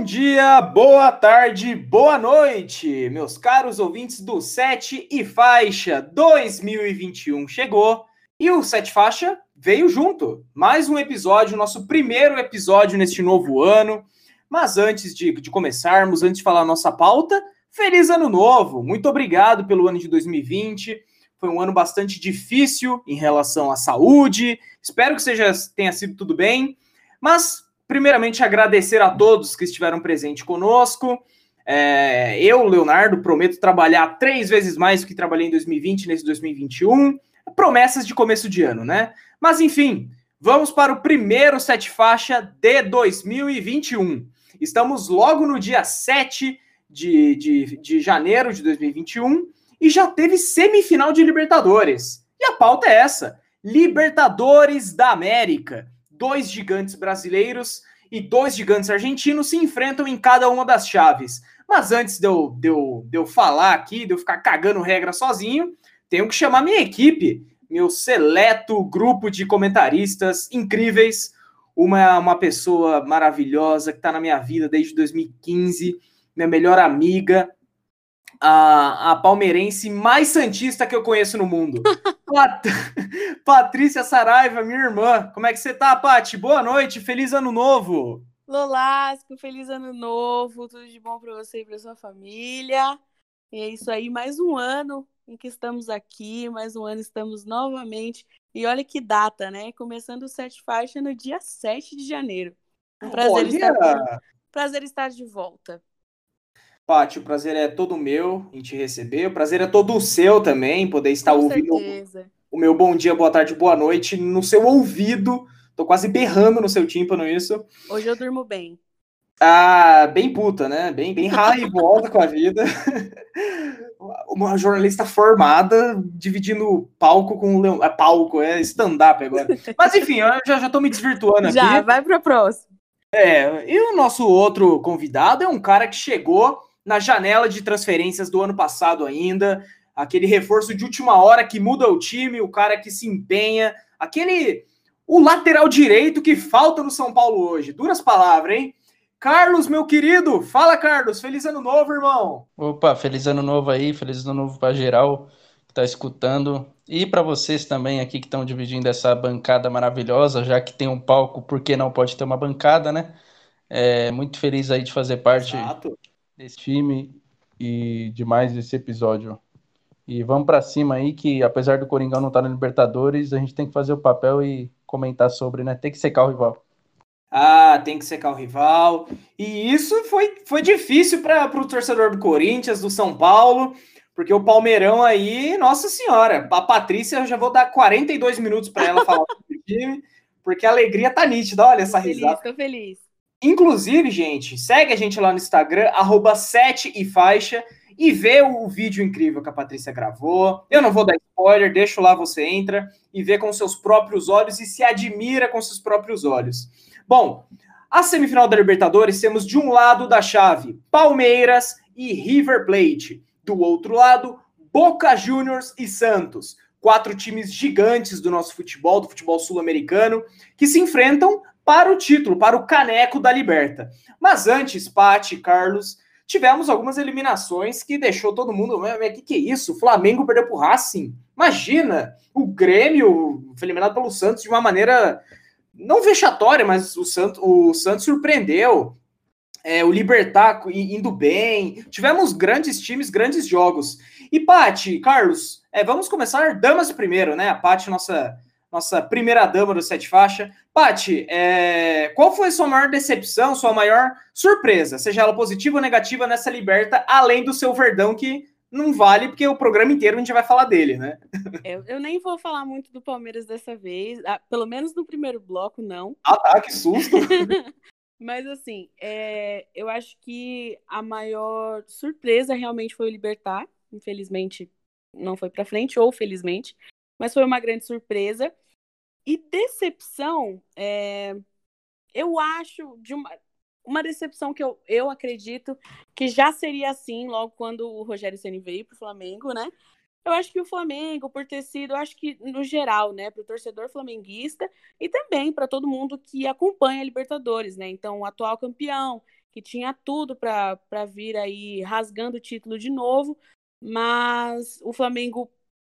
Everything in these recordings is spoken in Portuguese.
Bom dia, boa tarde, boa noite, meus caros ouvintes do Sete e Faixa 2021 chegou e o Sete Faixa veio junto. Mais um episódio, nosso primeiro episódio neste novo ano. Mas antes de, de começarmos, antes de falar nossa pauta, feliz ano novo! Muito obrigado pelo ano de 2020. Foi um ano bastante difícil em relação à saúde. Espero que seja, tenha sido tudo bem. Mas Primeiramente, agradecer a todos que estiveram presentes conosco. É, eu, Leonardo, prometo trabalhar três vezes mais do que trabalhei em 2020 nesse 2021. Promessas de começo de ano, né? Mas enfim, vamos para o primeiro sete faixa de 2021. Estamos logo no dia 7 de, de, de janeiro de 2021 e já teve semifinal de Libertadores. E a pauta é essa: Libertadores da América dois gigantes brasileiros e dois gigantes argentinos se enfrentam em cada uma das chaves. Mas antes de eu, de eu, de eu falar aqui, de eu ficar cagando regra sozinho, tenho que chamar minha equipe, meu seleto grupo de comentaristas incríveis, uma, uma pessoa maravilhosa que está na minha vida desde 2015, minha melhor amiga, a, a palmeirense mais santista que eu conheço no mundo. Pat... Patrícia Saraiva, minha irmã. Como é que você tá, Pati? Boa noite, feliz ano novo. Lolasco, feliz ano novo, tudo de bom para você e para sua família. E é isso aí, mais um ano em que estamos aqui, mais um ano estamos novamente. E olha que data, né? Começando o Sete Faixa no dia 7 de janeiro. Um prazer, olha... estar... prazer estar de volta. Paty, o prazer é todo meu em te receber. O prazer é todo seu também, poder estar Com ouvindo certeza. o meu bom dia, boa tarde, boa noite no seu ouvido. Tô quase berrando no seu tímpano isso. Hoje eu durmo bem. Ah, bem puta, né? Bem, bem raivosa com a vida. Uma jornalista formada, dividindo palco com o Leão. É palco, é stand-up agora. Mas enfim, eu já, já tô me desvirtuando já, aqui. Já, vai pra próxima. É, e o nosso outro convidado é um cara que chegou na janela de transferências do ano passado ainda, aquele reforço de última hora que muda o time, o cara que se empenha, aquele o lateral direito que falta no São Paulo hoje. Duras palavras, hein? Carlos, meu querido, fala Carlos, feliz ano novo, irmão. Opa, feliz ano novo aí, feliz ano novo para geral que está escutando e para vocês também aqui que estão dividindo essa bancada maravilhosa, já que tem um palco, por que não pode ter uma bancada, né? É, muito feliz aí de fazer parte Exato desse time e de mais esse episódio. E vamos para cima aí, que apesar do Coringão não estar tá na Libertadores, a gente tem que fazer o papel e comentar sobre, né? Tem que secar o rival. Ah, tem que secar o rival. E isso foi, foi difícil para o torcedor do Corinthians, do São Paulo, porque o Palmeirão aí, nossa senhora, a Patrícia, eu já vou dar 42 minutos para ela falar do time, porque a alegria tá nítida. Olha essa feliz, risada. Tô feliz. Inclusive, gente, segue a gente lá no Instagram, arroba 7 e faixa, e vê o vídeo incrível que a Patrícia gravou. Eu não vou dar spoiler, deixo lá, você entra e vê com seus próprios olhos e se admira com seus próprios olhos. Bom, a semifinal da Libertadores temos de um lado da chave Palmeiras e River Plate. Do outro lado, Boca Juniors e Santos. Quatro times gigantes do nosso futebol, do futebol sul-americano, que se enfrentam para o título, para o caneco da Liberta. Mas antes, Pati, Carlos, tivemos algumas eliminações que deixou todo mundo. O que, que é isso? O Flamengo perdeu para o Racing. Imagina! O Grêmio foi eliminado pelo Santos de uma maneira não vexatória, mas o Santos, o Santos surpreendeu. É, o Libertar indo bem. Tivemos grandes times, grandes jogos. E Pati, Carlos, é, vamos começar damas primeiro, né? A Pati, nossa nossa primeira dama do Sete Faixa. Pati, é... qual foi a sua maior decepção, sua maior surpresa, seja ela positiva ou negativa nessa liberta, além do seu Verdão, que não vale, porque o programa inteiro a gente vai falar dele, né? Eu, eu nem vou falar muito do Palmeiras dessa vez, ah, pelo menos no primeiro bloco, não. Ah, tá, que susto! Mas assim, é... eu acho que a maior surpresa realmente foi o Libertar. Infelizmente, não foi para frente, ou felizmente mas foi uma grande surpresa. E decepção, é, eu acho de uma, uma decepção que eu, eu acredito que já seria assim logo quando o Rogério Ceni veio para o Flamengo, né? Eu acho que o Flamengo, por ter sido, eu acho que no geral, né, para o torcedor flamenguista e também para todo mundo que acompanha a Libertadores, né? Então, o atual campeão que tinha tudo para vir aí rasgando o título de novo, mas o Flamengo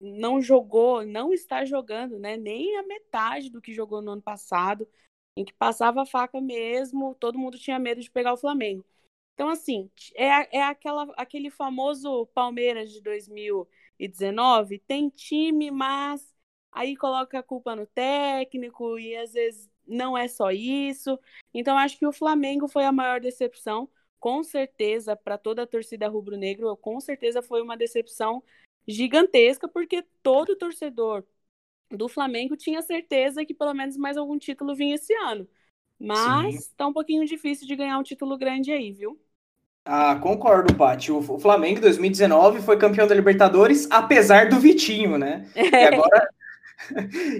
não jogou, não está jogando, né? Nem a metade do que jogou no ano passado, em que passava a faca mesmo, todo mundo tinha medo de pegar o Flamengo. Então, assim, é, é aquela, aquele famoso Palmeiras de 2019, tem time, mas aí coloca a culpa no técnico e às vezes não é só isso. Então, acho que o Flamengo foi a maior decepção, com certeza, para toda a torcida rubro-negro, com certeza foi uma decepção gigantesca, porque todo torcedor do Flamengo tinha certeza que pelo menos mais algum título vinha esse ano. Mas Sim. tá um pouquinho difícil de ganhar um título grande aí, viu? Ah, concordo, Paty. O Flamengo, em 2019, foi campeão da Libertadores, apesar do Vitinho, né? É. E agora,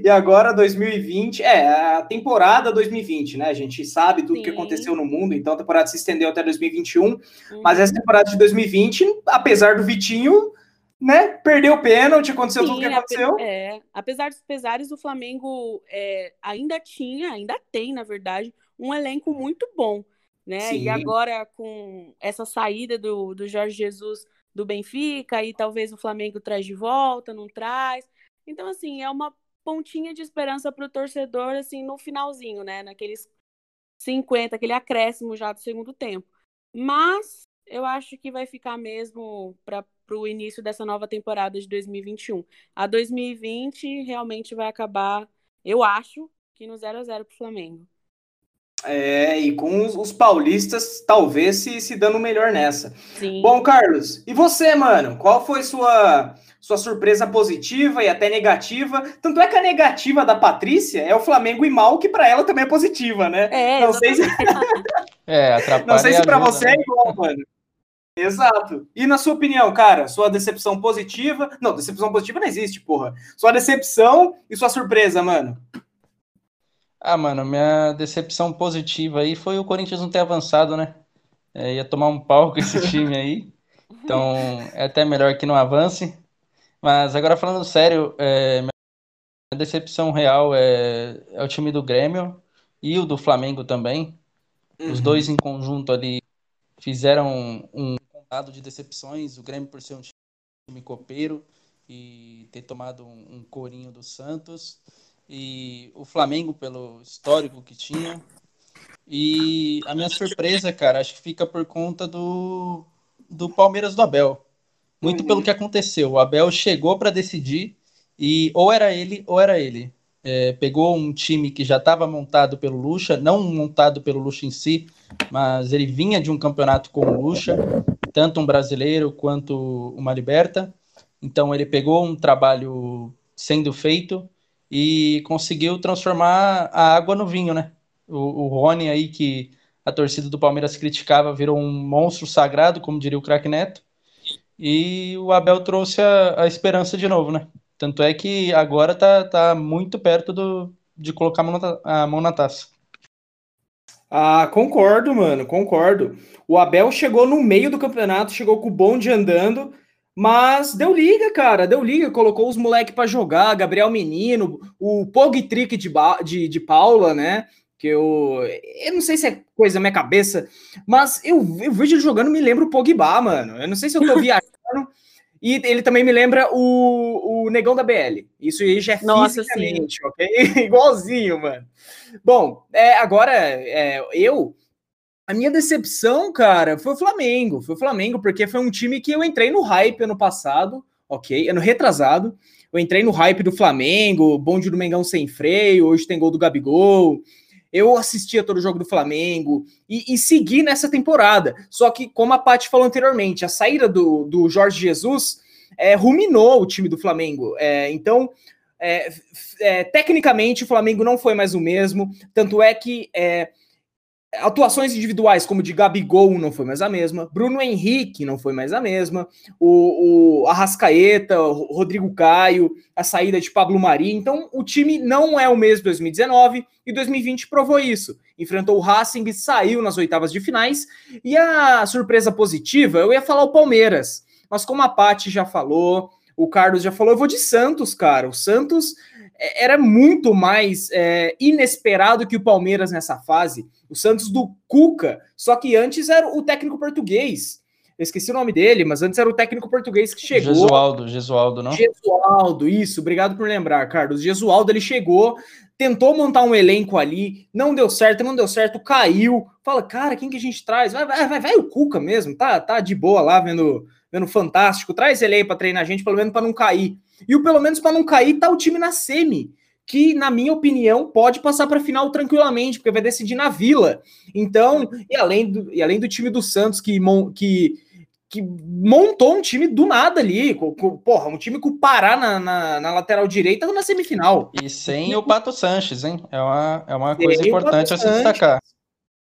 e agora 2020, é, a temporada 2020, né? A gente sabe tudo o que aconteceu no mundo, então a temporada se estendeu até 2021, uhum. mas essa temporada de 2020, apesar do Vitinho, né? Perdeu o pênalti, aconteceu Sim, tudo o que aconteceu. É, apesar dos pesares, o Flamengo é, ainda tinha, ainda tem, na verdade, um elenco muito bom, né? Sim. E agora com essa saída do, do Jorge Jesus do Benfica, e talvez o Flamengo traz de volta, não traz. Então, assim, é uma pontinha de esperança para o torcedor, assim, no finalzinho, né? Naqueles 50, aquele acréscimo já do segundo tempo. Mas eu acho que vai ficar mesmo para o início dessa nova temporada de 2021. A 2020 realmente vai acabar, eu acho, que no 0 a 0 para o Flamengo. É, e com os, os, paulistas talvez se, se dando melhor nessa. Sim. Bom, Carlos, e você, mano? Qual foi sua sua surpresa positiva e até negativa. Tanto é que a negativa da Patrícia é o Flamengo e mal, que para ela também é positiva, né? É, não sei se É, Não sei se para você né? é igual, mano. Exato. E na sua opinião, cara, sua decepção positiva. Não, decepção positiva não existe, porra. Sua decepção e sua surpresa, mano. Ah, mano, minha decepção positiva aí foi o Corinthians não ter avançado, né? É, ia tomar um pau com esse time aí. Então, é até melhor que não avance. Mas agora falando sério, é, minha decepção real é, é, o time do Grêmio e o do Flamengo também. Uhum. Os dois em conjunto ali fizeram um contado de decepções. O Grêmio por ser um time copeiro e ter tomado um, um corinho do Santos. E o Flamengo pelo histórico que tinha. E a minha surpresa, cara, acho que fica por conta do, do Palmeiras do Abel. Muito uhum. pelo que aconteceu. O Abel chegou para decidir e ou era ele ou era ele. É, pegou um time que já estava montado pelo Lucha, não montado pelo Lucha em si, mas ele vinha de um campeonato com o Lucha, tanto um brasileiro quanto uma liberta. Então ele pegou um trabalho sendo feito e conseguiu transformar a água no vinho, né? O, o Rony aí que a torcida do Palmeiras criticava virou um monstro sagrado, como diria o craque Neto. E o Abel trouxe a, a esperança de novo, né? Tanto é que agora tá, tá muito perto do, de colocar a mão, na, a mão na taça. Ah, concordo, mano, concordo. O Abel chegou no meio do campeonato, chegou com o bonde andando, mas deu liga, cara, deu liga, colocou os moleques para jogar, Gabriel Menino, o Pog Trick de, de, de Paula, né? Que eu, eu não sei se é coisa da minha cabeça, mas eu, eu vejo ele jogando, me lembra o Pogba, mano. Eu não sei se eu tô viajando. E ele também me lembra o, o Negão da BL. Isso aí já é Nossa, fisicamente, sim. ok? Igualzinho, mano. Bom, é, agora, é, eu... A minha decepção, cara, foi o Flamengo. Foi o Flamengo, porque foi um time que eu entrei no hype ano passado, ok? Ano retrasado. Eu entrei no hype do Flamengo, bonde do Mengão sem freio, hoje tem gol do Gabigol, eu assistia todo o jogo do Flamengo e, e segui nessa temporada. Só que, como a Paty falou anteriormente, a saída do, do Jorge Jesus é, ruminou o time do Flamengo. É, então, é, é tecnicamente, o Flamengo não foi mais o mesmo. Tanto é que é, atuações individuais, como de Gabigol, não foi mais a mesma. Bruno Henrique não foi mais a mesma. O, o Arrascaeta, o Rodrigo Caio, a saída de Pablo Mari. Então, o time não é o mesmo 2019 e 2020 provou isso. Enfrentou o Racing saiu nas oitavas de finais. E a surpresa positiva, eu ia falar o Palmeiras. Mas como a Paty já falou, o Carlos já falou, eu vou de Santos, cara. O Santos era muito mais é, inesperado que o Palmeiras nessa fase. O Santos do Cuca, só que antes era o técnico português. Eu esqueci o nome dele, mas antes era o técnico português que chegou. Gesualdo, Gesualdo, não? Gesualdo, isso, obrigado por lembrar, Carlos. Gesualdo, ele chegou, tentou montar um elenco ali, não deu certo, não deu certo, caiu. Fala, cara, quem que a gente traz? Vai, vai, vai, vai o Cuca mesmo, tá, tá de boa lá vendo, vendo fantástico. Traz ele aí para treinar a gente, pelo menos para não cair. E o pelo menos para não cair tá o time na semi que, na minha opinião, pode passar para final tranquilamente, porque vai decidir na Vila. Então, e além do, e além do time do Santos, que, que, que montou um time do nada ali, com, com, porra, um time com o Pará na, na, na, lateral direita na semifinal. E sem o Pato Sanches, hein? É uma, é uma coisa importante a se destacar.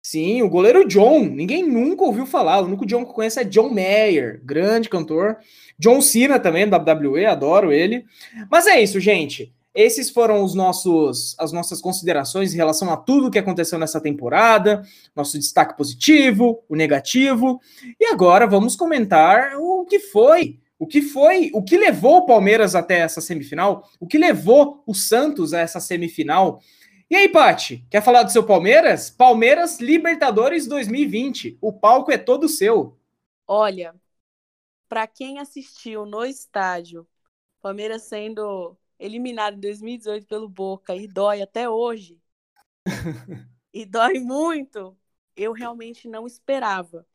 Sim, o goleiro John, ninguém nunca ouviu falar, o único John que conhece é John Mayer, grande cantor. John Cena também, WWE, adoro ele. Mas é isso, gente. Esses foram os nossos, as nossas considerações em relação a tudo que aconteceu nessa temporada, nosso destaque positivo, o negativo. E agora vamos comentar o que foi, o que foi, o que levou o Palmeiras até essa semifinal, o que levou o Santos a essa semifinal. E aí, Pati, quer falar do seu Palmeiras? Palmeiras Libertadores 2020. O palco é todo seu. Olha, para quem assistiu no estádio, Palmeiras sendo eliminado em 2018 pelo Boca e dói até hoje, e dói muito, eu realmente não esperava.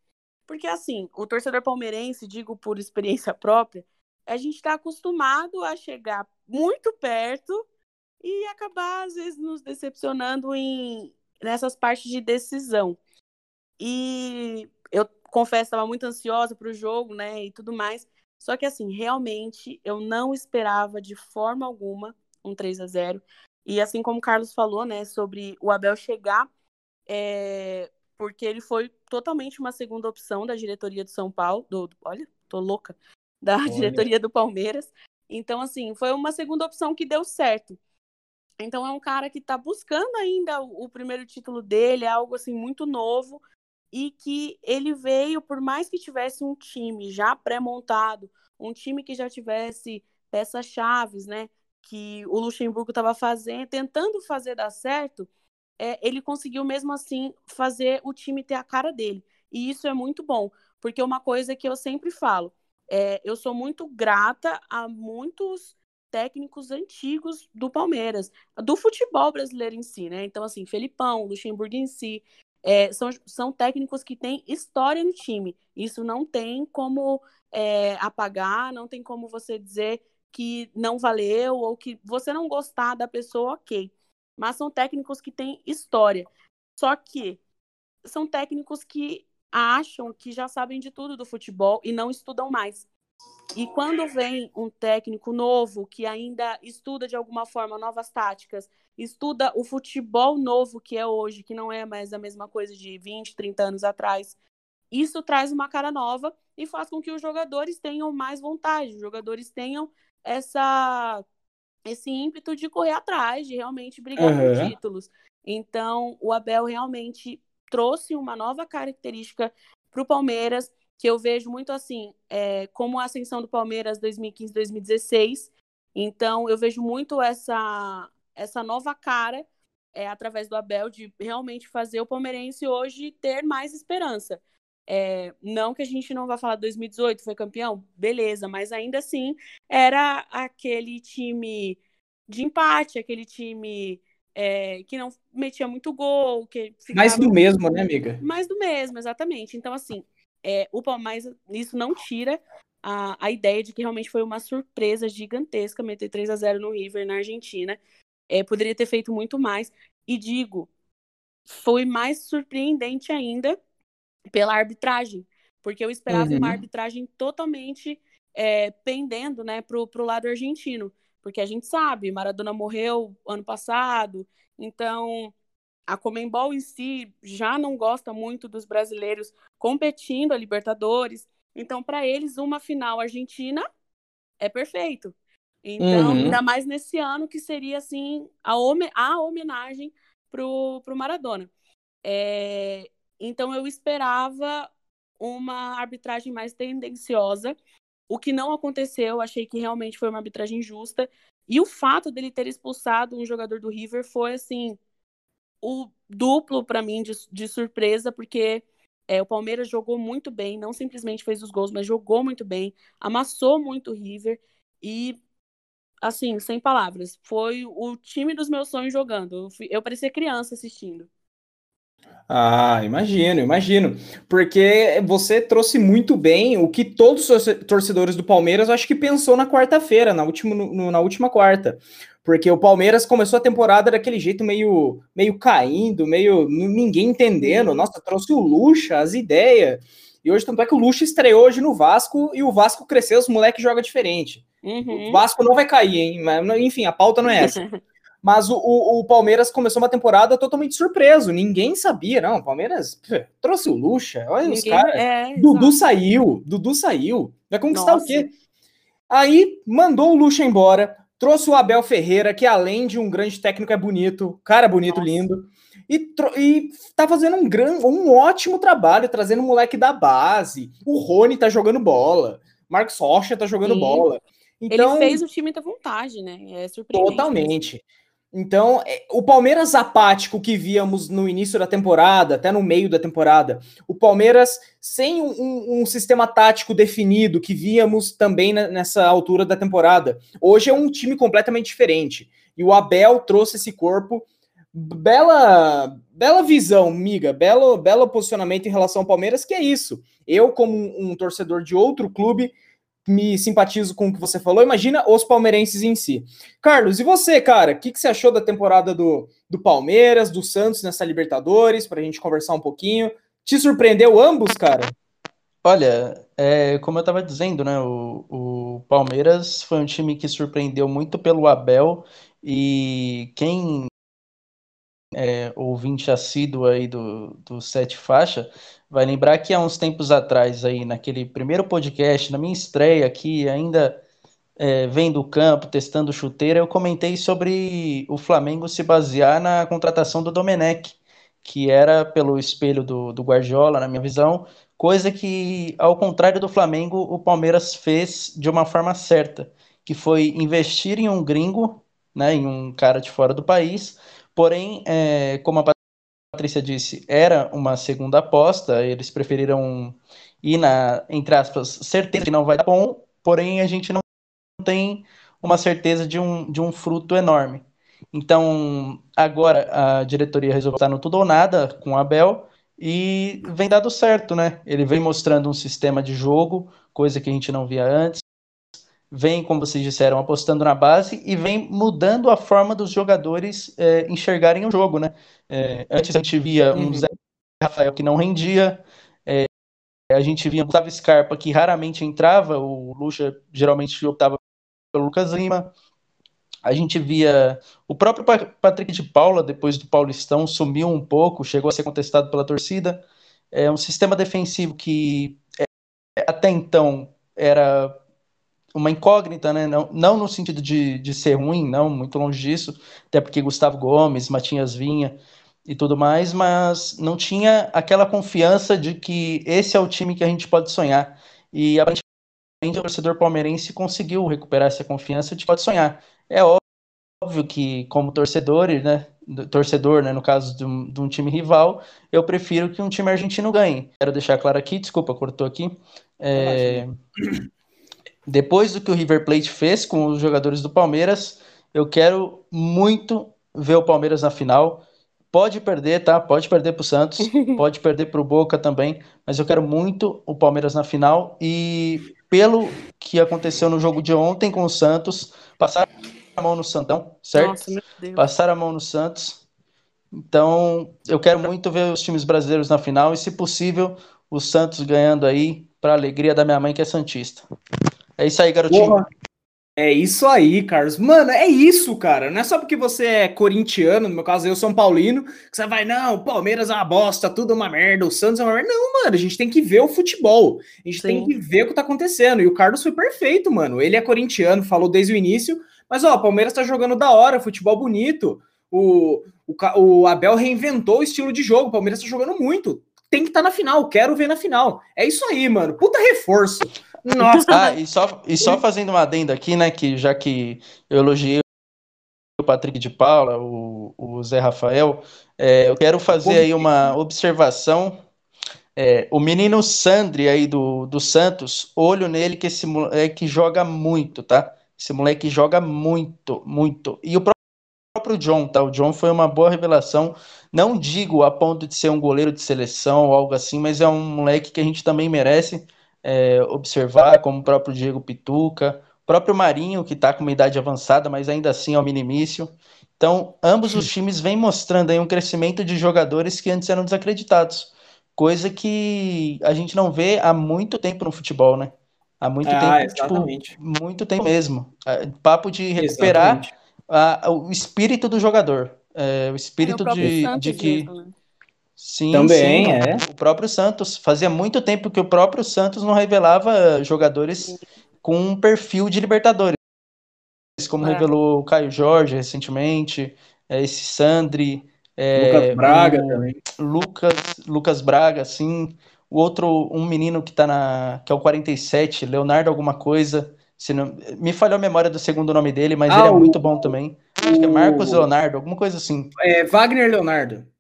Porque, assim, o torcedor palmeirense, digo por experiência própria, a gente está acostumado a chegar muito perto e acabar, às vezes, nos decepcionando em, nessas partes de decisão. E eu confesso, estava muito ansiosa para o jogo, né, e tudo mais. Só que, assim, realmente eu não esperava de forma alguma um 3 a 0 E assim como o Carlos falou, né, sobre o Abel chegar, é... porque ele foi totalmente uma segunda opção da diretoria do São Paulo. Do... Olha, tô louca. Da Olha. diretoria do Palmeiras. Então, assim, foi uma segunda opção que deu certo. Então, é um cara que está buscando ainda o, o primeiro título dele, é algo assim muito novo e que ele veio, por mais que tivesse um time já pré-montado, um time que já tivesse peças chaves, né, que o Luxemburgo estava fazendo, tentando fazer dar certo, é, ele conseguiu mesmo assim fazer o time ter a cara dele. E isso é muito bom, porque uma coisa que eu sempre falo, é, eu sou muito grata a muitos técnicos antigos do Palmeiras, do futebol brasileiro em si, né? Então, assim, Felipão, Luxemburgo em si, é, são, são técnicos que têm história no time. Isso não tem como é, apagar, não tem como você dizer que não valeu ou que você não gostar da pessoa, ok. Mas são técnicos que têm história. Só que são técnicos que acham que já sabem de tudo do futebol e não estudam mais. E quando vem um técnico novo que ainda estuda de alguma forma novas táticas, estuda o futebol novo que é hoje, que não é mais a mesma coisa de 20, 30 anos atrás, isso traz uma cara nova e faz com que os jogadores tenham mais vontade, os jogadores tenham essa esse ímpeto de correr atrás, de realmente brigar uhum. por títulos. Então, o Abel realmente trouxe uma nova característica para o Palmeiras que eu vejo muito assim, é, como a ascensão do Palmeiras 2015-2016. Então, eu vejo muito essa, essa nova cara é, através do Abel de realmente fazer o palmeirense hoje ter mais esperança. É, não que a gente não vá falar 2018, foi campeão, beleza, mas ainda assim era aquele time de empate, aquele time é, que não metia muito gol, que ficava... mais do mesmo, né, amiga? Mais do mesmo, exatamente. Então, assim, é, o Palmeiras, isso não tira a, a ideia de que realmente foi uma surpresa gigantesca meter 3 a 0 no River na Argentina. É, poderia ter feito muito mais. E digo, foi mais surpreendente ainda pela arbitragem, porque eu esperava uhum. uma arbitragem totalmente é, pendendo né, para o lado argentino. Porque a gente sabe, Maradona morreu ano passado, então a Comembol em si já não gosta muito dos brasileiros competindo a Libertadores. Então, para eles, uma final argentina é perfeito. Então, uhum. ainda mais nesse ano que seria assim a, hom a homenagem pro, pro Maradona. É, então eu esperava uma arbitragem mais tendenciosa, o que não aconteceu. Achei que realmente foi uma arbitragem justa E o fato dele ter expulsado um jogador do River foi, assim, o duplo para mim de, de, surpresa, porque é, o Palmeiras jogou muito bem, não simplesmente fez os gols, mas jogou muito bem, amassou muito o River e, assim, sem palavras, foi o time dos meus sonhos jogando. Eu, eu parecia criança assistindo. Ah, imagino, imagino. Porque você trouxe muito bem o que todos os torcedores do Palmeiras, acho que pensou na quarta-feira, na no, na última quarta. Porque o Palmeiras começou a temporada daquele jeito meio, meio caindo, meio ninguém entendendo. Nossa, trouxe o Lucha, as ideias. E hoje, tanto é que o Lucha estreou hoje no Vasco e o Vasco cresceu, os moleques jogam diferente. Uhum. O Vasco não vai cair, hein? Mas, enfim, a pauta não é essa. Mas o, o, o, Palmeiras começou uma temporada totalmente surpreso. Ninguém sabia, não. O Palmeiras pff, trouxe o Lucha. Olha Ninguém, os caras. É, Dudu saiu. Dudu saiu. Vai conquistar Nossa. o quê? Aí mandou o Lucha embora. Trouxe o Abel Ferreira, que além de um grande técnico, é bonito. Cara bonito, Nossa. lindo. E, e tá fazendo um, gran, um ótimo trabalho, trazendo o moleque da base. O Rony tá jogando bola. Marcos Rocha tá jogando Sim. bola. Então, Ele fez o time da vontade, né? É surpreendente. Totalmente. Então, é, o Palmeiras apático que víamos no início da temporada, até no meio da temporada, o Palmeiras sem um, um, sistema tático definido que víamos também nessa altura da temporada, hoje é um time completamente diferente. E o Abel trouxe esse corpo. Bela, bela visão, miga, belo, belo posicionamento em relação ao Palmeiras, que é isso. Eu, como um, um torcedor de outro clube, me simpatizo com o que você falou. Imagina os palmeirenses em si. Carlos, e você, cara? O que, que você achou da temporada do, do Palmeiras, do Santos nessa Libertadores? Para a gente conversar um pouquinho. Te surpreendeu ambos, cara? Olha, é, como eu estava dizendo, né? O, o Palmeiras foi um time que surpreendeu muito pelo Abel. E quem é, ouvinte assíduo aí do, do Sete Faixa vai lembrar que há uns tempos atrás, aí, naquele primeiro podcast, na minha estreia aqui, ainda é, vendo o campo, testando chuteira, eu comentei sobre o Flamengo se basear na contratação do Domenech, que era pelo espelho do, do Guardiola, na minha visão, coisa que, ao contrário do Flamengo, o Palmeiras fez de uma forma certa, que foi investir em um gringo, né, em um cara de fora do país, porém, é, como a Patrícia disse, era uma segunda aposta, eles preferiram ir na, entre aspas, certeza que não vai dar bom, porém a gente não tem uma certeza de um, de um fruto enorme. Então, agora a diretoria resolveu estar no tudo ou nada com o Abel e vem dado certo, né? Ele vem mostrando um sistema de jogo, coisa que a gente não via antes vem, como vocês disseram, apostando na base e vem mudando a forma dos jogadores é, enxergarem o jogo, né? É, antes a gente via um uhum. Zé Rafael que não rendia, é, a gente via um Gustavo Scarpa que raramente entrava, o Lucha geralmente optava pelo Lucas Lima. A gente via o próprio Patrick de Paula, depois do Paulistão, sumiu um pouco, chegou a ser contestado pela torcida. É um sistema defensivo que até então era uma incógnita, né? Não, não no sentido de, de ser ruim, não, muito longe disso, até porque Gustavo Gomes, Matinhas Vinha e tudo mais, mas não tinha aquela confiança de que esse é o time que a gente pode sonhar. E aparentemente o torcedor palmeirense conseguiu recuperar essa confiança de pode sonhar. É óbvio que, como torcedor, né, torcedor, né, no caso de um, de um, time rival, eu prefiro que um time argentino ganhe. Quero deixar claro aqui, desculpa, cortou aqui. É, depois do que o River Plate fez com os jogadores do Palmeiras, eu quero muito ver o Palmeiras na final. Pode perder, tá? Pode perder para o Santos, pode perder para o Boca também, mas eu quero muito o Palmeiras na final. E pelo que aconteceu no jogo de ontem com o Santos, passar a mão no Santão, certo? Nossa, passar a mão no Santos. Então, eu quero muito ver os times brasileiros na final e, se possível, o Santos ganhando aí, para alegria da minha mãe que é Santista. É isso aí, garotinho. Porra. É isso aí, Carlos. Mano, é isso, cara. Não é só porque você é corintiano, no meu caso eu sou paulino, que você vai, não, o Palmeiras é uma bosta, tudo é uma merda, o Santos é uma merda. Não, mano, a gente tem que ver o futebol. A gente Sim. tem que ver o que tá acontecendo. E o Carlos foi perfeito, mano. Ele é corintiano, falou desde o início, mas ó, o Palmeiras tá jogando da hora, futebol bonito. O, o, o Abel reinventou o estilo de jogo, o Palmeiras tá jogando muito. Tem que estar tá na final, quero ver na final. É isso aí, mano. Puta reforço. Nossa! Ah, e só, e só fazendo uma adenda aqui, né, que já que eu elogiei o Patrick de Paula, o, o Zé Rafael, é, eu quero fazer aí uma observação. É, o menino Sandri aí do, do Santos, olho nele que esse moleque joga muito, tá? Esse moleque joga muito, muito. E o próprio John, tá? O John foi uma boa revelação. Não digo a ponto de ser um goleiro de seleção ou algo assim, mas é um moleque que a gente também merece é, observar, como o próprio Diego Pituca, o próprio Marinho, que está com uma idade avançada, mas ainda assim é o minimício. Então, ambos os times vêm mostrando aí um crescimento de jogadores que antes eram desacreditados, coisa que a gente não vê há muito tempo no futebol, né? Há muito ah, tempo, tipo, exatamente. tipo, muito tempo mesmo. É, papo de recuperar a, o espírito do jogador. É, o espírito é, o de, de que. Mesmo, né? Sim, também sim, é. O próprio Santos. Fazia muito tempo que o próprio Santos não revelava jogadores com um perfil de Libertadores. Como é. revelou o Caio Jorge recentemente, é, esse Sandri. É, Lucas Braga também. Lucas, Lucas Braga, sim. O outro, um menino que tá na. que é o 47, Leonardo alguma coisa. Se não, me falhou a memória do segundo nome dele, mas ah, ele é o, muito bom também. Acho que é Marcos Leonardo, alguma coisa assim. É Wagner Leonardo.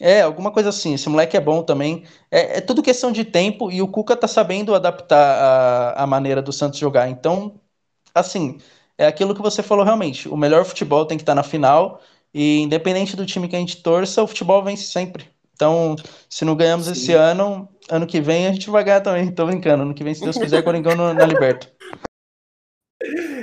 É, alguma coisa assim. Esse moleque é bom também. É, é tudo questão de tempo e o Cuca tá sabendo adaptar a, a maneira do Santos jogar. Então, assim, é aquilo que você falou realmente. O melhor futebol tem que estar tá na final e independente do time que a gente torça, o futebol vence sempre. Então, se não ganhamos Sim. esse ano, ano que vem a gente vai ganhar também. Tô brincando. Ano que vem, se Deus quiser, Coringão na Liberta.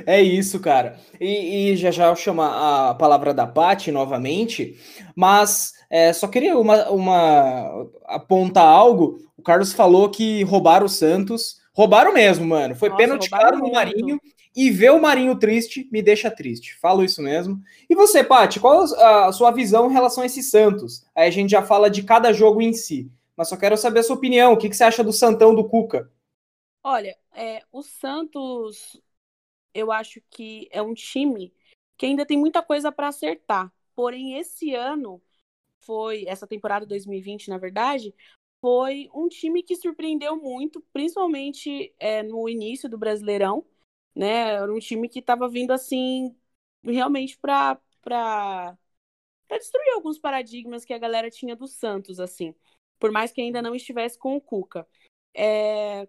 É isso, cara. E, e, já já eu chamo a palavra da Pati novamente, mas é, só queria uma, uma apontar algo. O Carlos falou que roubaram o Santos. Roubaram mesmo, mano. Foi Nossa, pênalti claro no Marinho. E ver o Marinho triste me deixa triste. Falo isso mesmo. E você, Paty, qual a sua visão em relação a esse Santos? Aí a gente já fala de cada jogo em si. Mas só quero saber a sua opinião. O que, que você acha do Santão do Cuca? Olha, é, o Santos, eu acho que é um time que ainda tem muita coisa para acertar. Porém, esse ano foi, essa temporada 2020, na verdade, foi um time que surpreendeu muito, principalmente é, no início do Brasileirão né? Era um time que estava vindo assim realmente para para destruir alguns paradigmas que a galera tinha do Santos, assim, por mais que ainda não estivesse com o Cuca. É...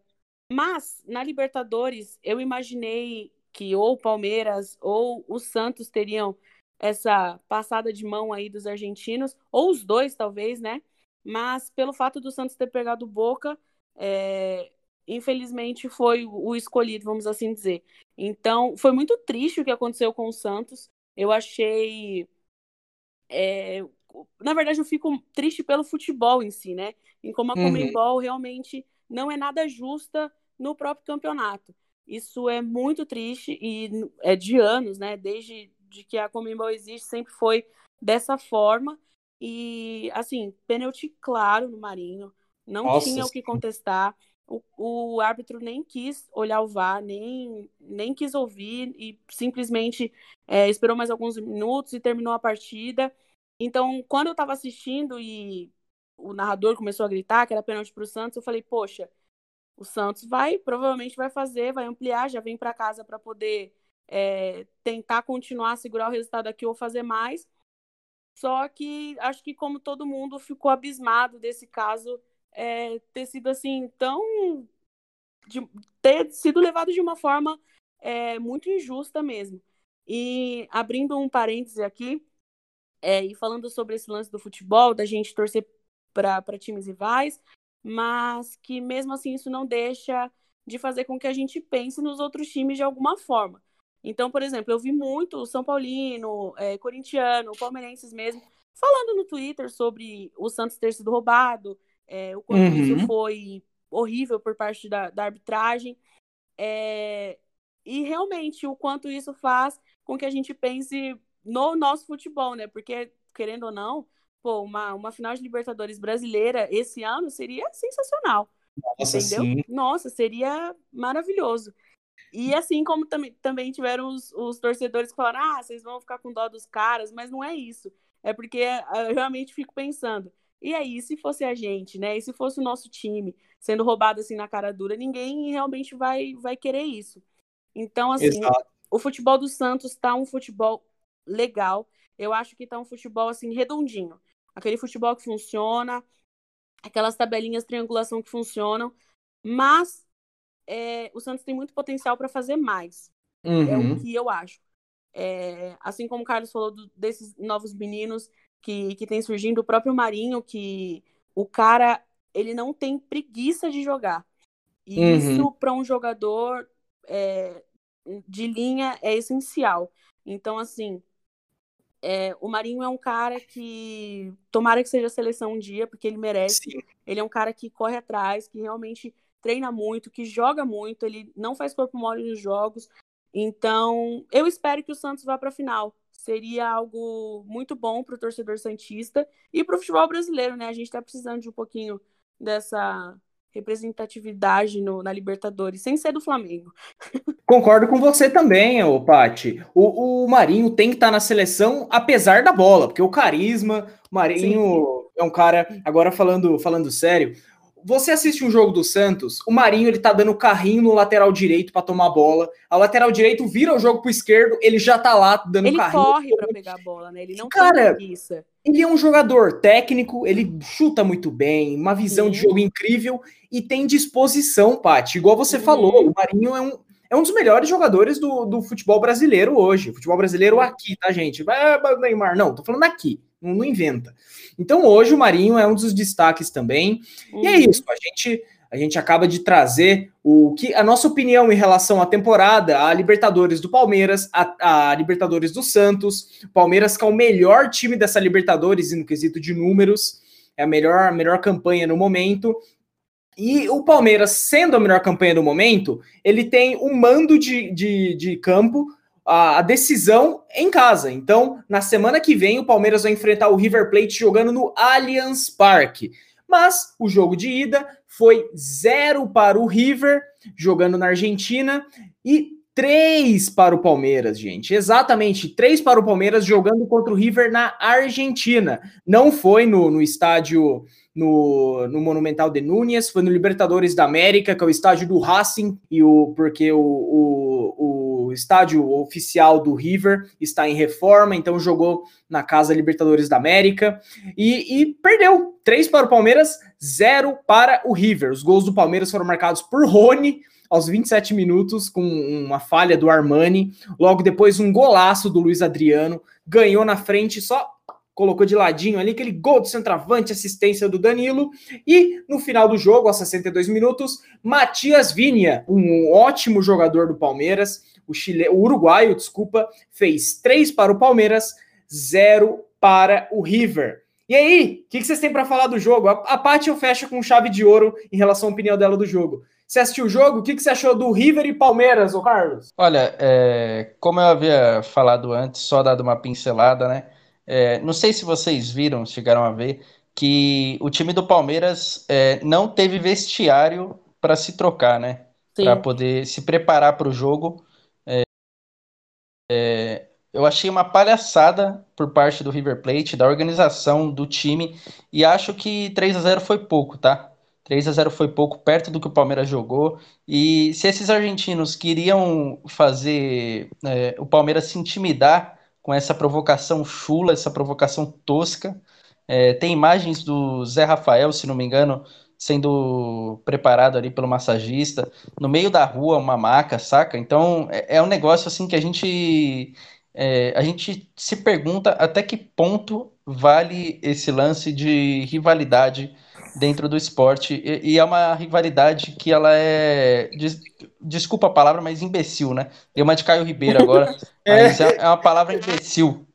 Mas na Libertadores eu imaginei que ou o Palmeiras ou o Santos teriam essa passada de mão aí dos argentinos, ou os dois talvez, né? Mas pelo fato do Santos ter pegado Boca, é, infelizmente foi o escolhido, vamos assim dizer. Então, foi muito triste o que aconteceu com o Santos. Eu achei. É... Na verdade, eu fico triste pelo futebol em si, né? Em como a uhum. Comembol realmente não é nada justa no próprio campeonato. Isso é muito triste e é de anos, né? Desde de que a Comembol existe, sempre foi dessa forma. E, assim, pênalti claro no Marinho. Não Nossa, tinha o que contestar o, o árbitro nem quis olhar o VAR, nem, nem quis ouvir e simplesmente é, esperou mais alguns minutos e terminou a partida. Então, quando eu estava assistindo e o narrador começou a gritar que era pênalti para o Santos, eu falei, poxa, o Santos vai, provavelmente vai fazer, vai ampliar, já vem para casa para poder é, tentar continuar segurar o resultado aqui ou fazer mais. Só que acho que como todo mundo ficou abismado desse caso é, ter sido assim tão de, ter sido levado de uma forma é, muito injusta mesmo. E abrindo um parêntese aqui, é, e falando sobre esse lance do futebol, da gente torcer para times rivais, mas que mesmo assim isso não deixa de fazer com que a gente pense nos outros times de alguma forma. Então, por exemplo, eu vi muito São Paulino, é, corintiano, palmeirenses mesmo, falando no Twitter sobre o Santos ter sido roubado, é, o quanto uhum. isso foi horrível por parte da, da arbitragem. É, e realmente o quanto isso faz com que a gente pense no nosso futebol, né? Porque, querendo ou não, pô, uma, uma final de Libertadores brasileira esse ano seria sensacional. Nossa, entendeu? Sim. Nossa, seria maravilhoso. E assim como tam também tiveram os, os, torcedores que falaram: ah, vocês vão ficar com dó dos caras, mas não é isso. É porque ah, eu realmente fico pensando: E aí, se fosse a gente, né? E se fosse o nosso time sendo roubado assim na cara dura, ninguém realmente vai, vai querer isso. Então, assim, Exato. o futebol do Santos tá um futebol legal. Eu acho que tá um futebol assim redondinho. Aquele futebol que funciona, aquelas tabelinhas triangulação que funcionam, mas é, o Santos tem muito potencial para fazer mais. Uhum. É o uhum. que eu acho. É, assim como o Carlos falou do, desses novos meninos que, que tem surgindo, o próprio Marinho, que o cara ele não tem preguiça de jogar. E uhum. isso para um jogador é, de linha é essencial. Então, assim, é, o Marinho é um cara que tomara que seja seleção um dia, porque ele merece. Sim. Ele é um cara que corre atrás, que realmente treina muito, que joga muito, ele não faz corpo mole nos jogos. Então, eu espero que o Santos vá para a final. Seria algo muito bom para o torcedor santista e para o futebol brasileiro, né? A gente está precisando de um pouquinho dessa representatividade no, na Libertadores, sem ser do Flamengo. Concordo com você também, ô Pati. O, o Marinho tem que estar tá na seleção apesar da bola, porque o carisma, o Marinho Sim. é um cara, agora falando, falando sério, você assiste um jogo do Santos, o Marinho ele tá dando carrinho no lateral direito para tomar a bola. A lateral direito vira o jogo pro esquerdo, ele já tá lá dando ele carrinho. Ele corre para pegar a bola, né? Ele não Cara, ele é um jogador técnico, ele chuta muito bem, uma visão Sim. de jogo incrível e tem disposição, Paty. Igual você falou, o Marinho é um, é um dos melhores jogadores do, do futebol brasileiro hoje. Futebol brasileiro aqui, tá, gente? Vai, Neymar, não, tô falando aqui, não, inventa. Então hoje o Marinho é um dos destaques também. Uhum. E é uhum. isso, a gente a gente acaba de trazer o que a nossa opinião em relação à temporada, a Libertadores do Palmeiras, a, a Libertadores do Santos, Palmeiras que é o melhor time dessa Libertadores no quesito de números, é a melhor, a melhor campanha no momento. E o Palmeiras, sendo a melhor campanha do momento, ele tem um mando de, de, de campo a, decisão em casa. Então, na semana que vem, o Palmeiras vai enfrentar o River Plate jogando no Allianz Parque. Mas o jogo de ida foi zero para o River, jogando na Argentina, e três para o Palmeiras, gente. Exatamente, três para o Palmeiras jogando contra o River na Argentina. Não foi no, no estádio, no, no Monumental de Núñez, foi no Libertadores da América, que é o estádio do Racing, e o, porque o, o, o o estádio oficial do River está em reforma, então jogou na Casa Libertadores da América e, e perdeu. Três para o Palmeiras, zero para o River. Os gols do Palmeiras foram marcados por Rony aos 27 minutos, com uma falha do Armani. Logo depois, um golaço do Luiz Adriano. Ganhou na frente, só colocou de ladinho ali, aquele gol do centroavante, assistência do Danilo. E no final do jogo, aos 62 minutos, Matias Vinha, um ótimo jogador do Palmeiras, o, Chile, o uruguaio, desculpa, fez três para o Palmeiras, zero para o River. E aí, o que, que, vocês têm para falar do jogo? A, a Paty eu fecho com chave de ouro em relação à opinião dela do jogo. Você assistiu o jogo? O que, que você achou do River e Palmeiras, ô Carlos? Olha, é, como eu havia falado antes, só dado uma pincelada, né? É, não sei se vocês viram, chegaram a ver, que o time do Palmeiras é, não teve vestiário para se trocar, né? Para poder se preparar para o jogo. É, é, eu achei uma palhaçada por parte do River Plate, da organização do time, e acho que 3 a 0 foi pouco, tá? 3 a 0 foi pouco, perto do que o Palmeiras jogou. E se esses argentinos queriam fazer é, o Palmeiras se intimidar com essa provocação chula, essa provocação tosca. É, tem imagens do Zé Rafael, se não me engano, sendo preparado ali pelo massagista, no meio da rua, uma maca, saca? Então é, é um negócio assim que a gente é, a gente se pergunta até que ponto vale esse lance de rivalidade dentro do esporte. E, e é uma rivalidade que ela é. Des, desculpa a palavra, mas imbecil, né? Deu uma de Caio Ribeiro agora. é. Mas é, é uma palavra imbecil.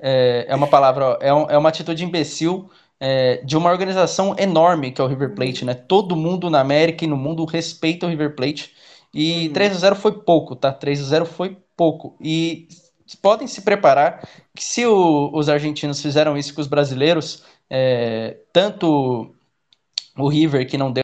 É, é uma palavra, é, um, é uma atitude imbecil é, de uma organização enorme que é o River Plate, né? Todo mundo na América e no mundo respeita o River Plate. E 3 a 0 foi pouco, tá? 3 a 0 foi pouco. E podem se preparar que se o, os argentinos fizeram isso com os brasileiros, é, tanto o River, que não deu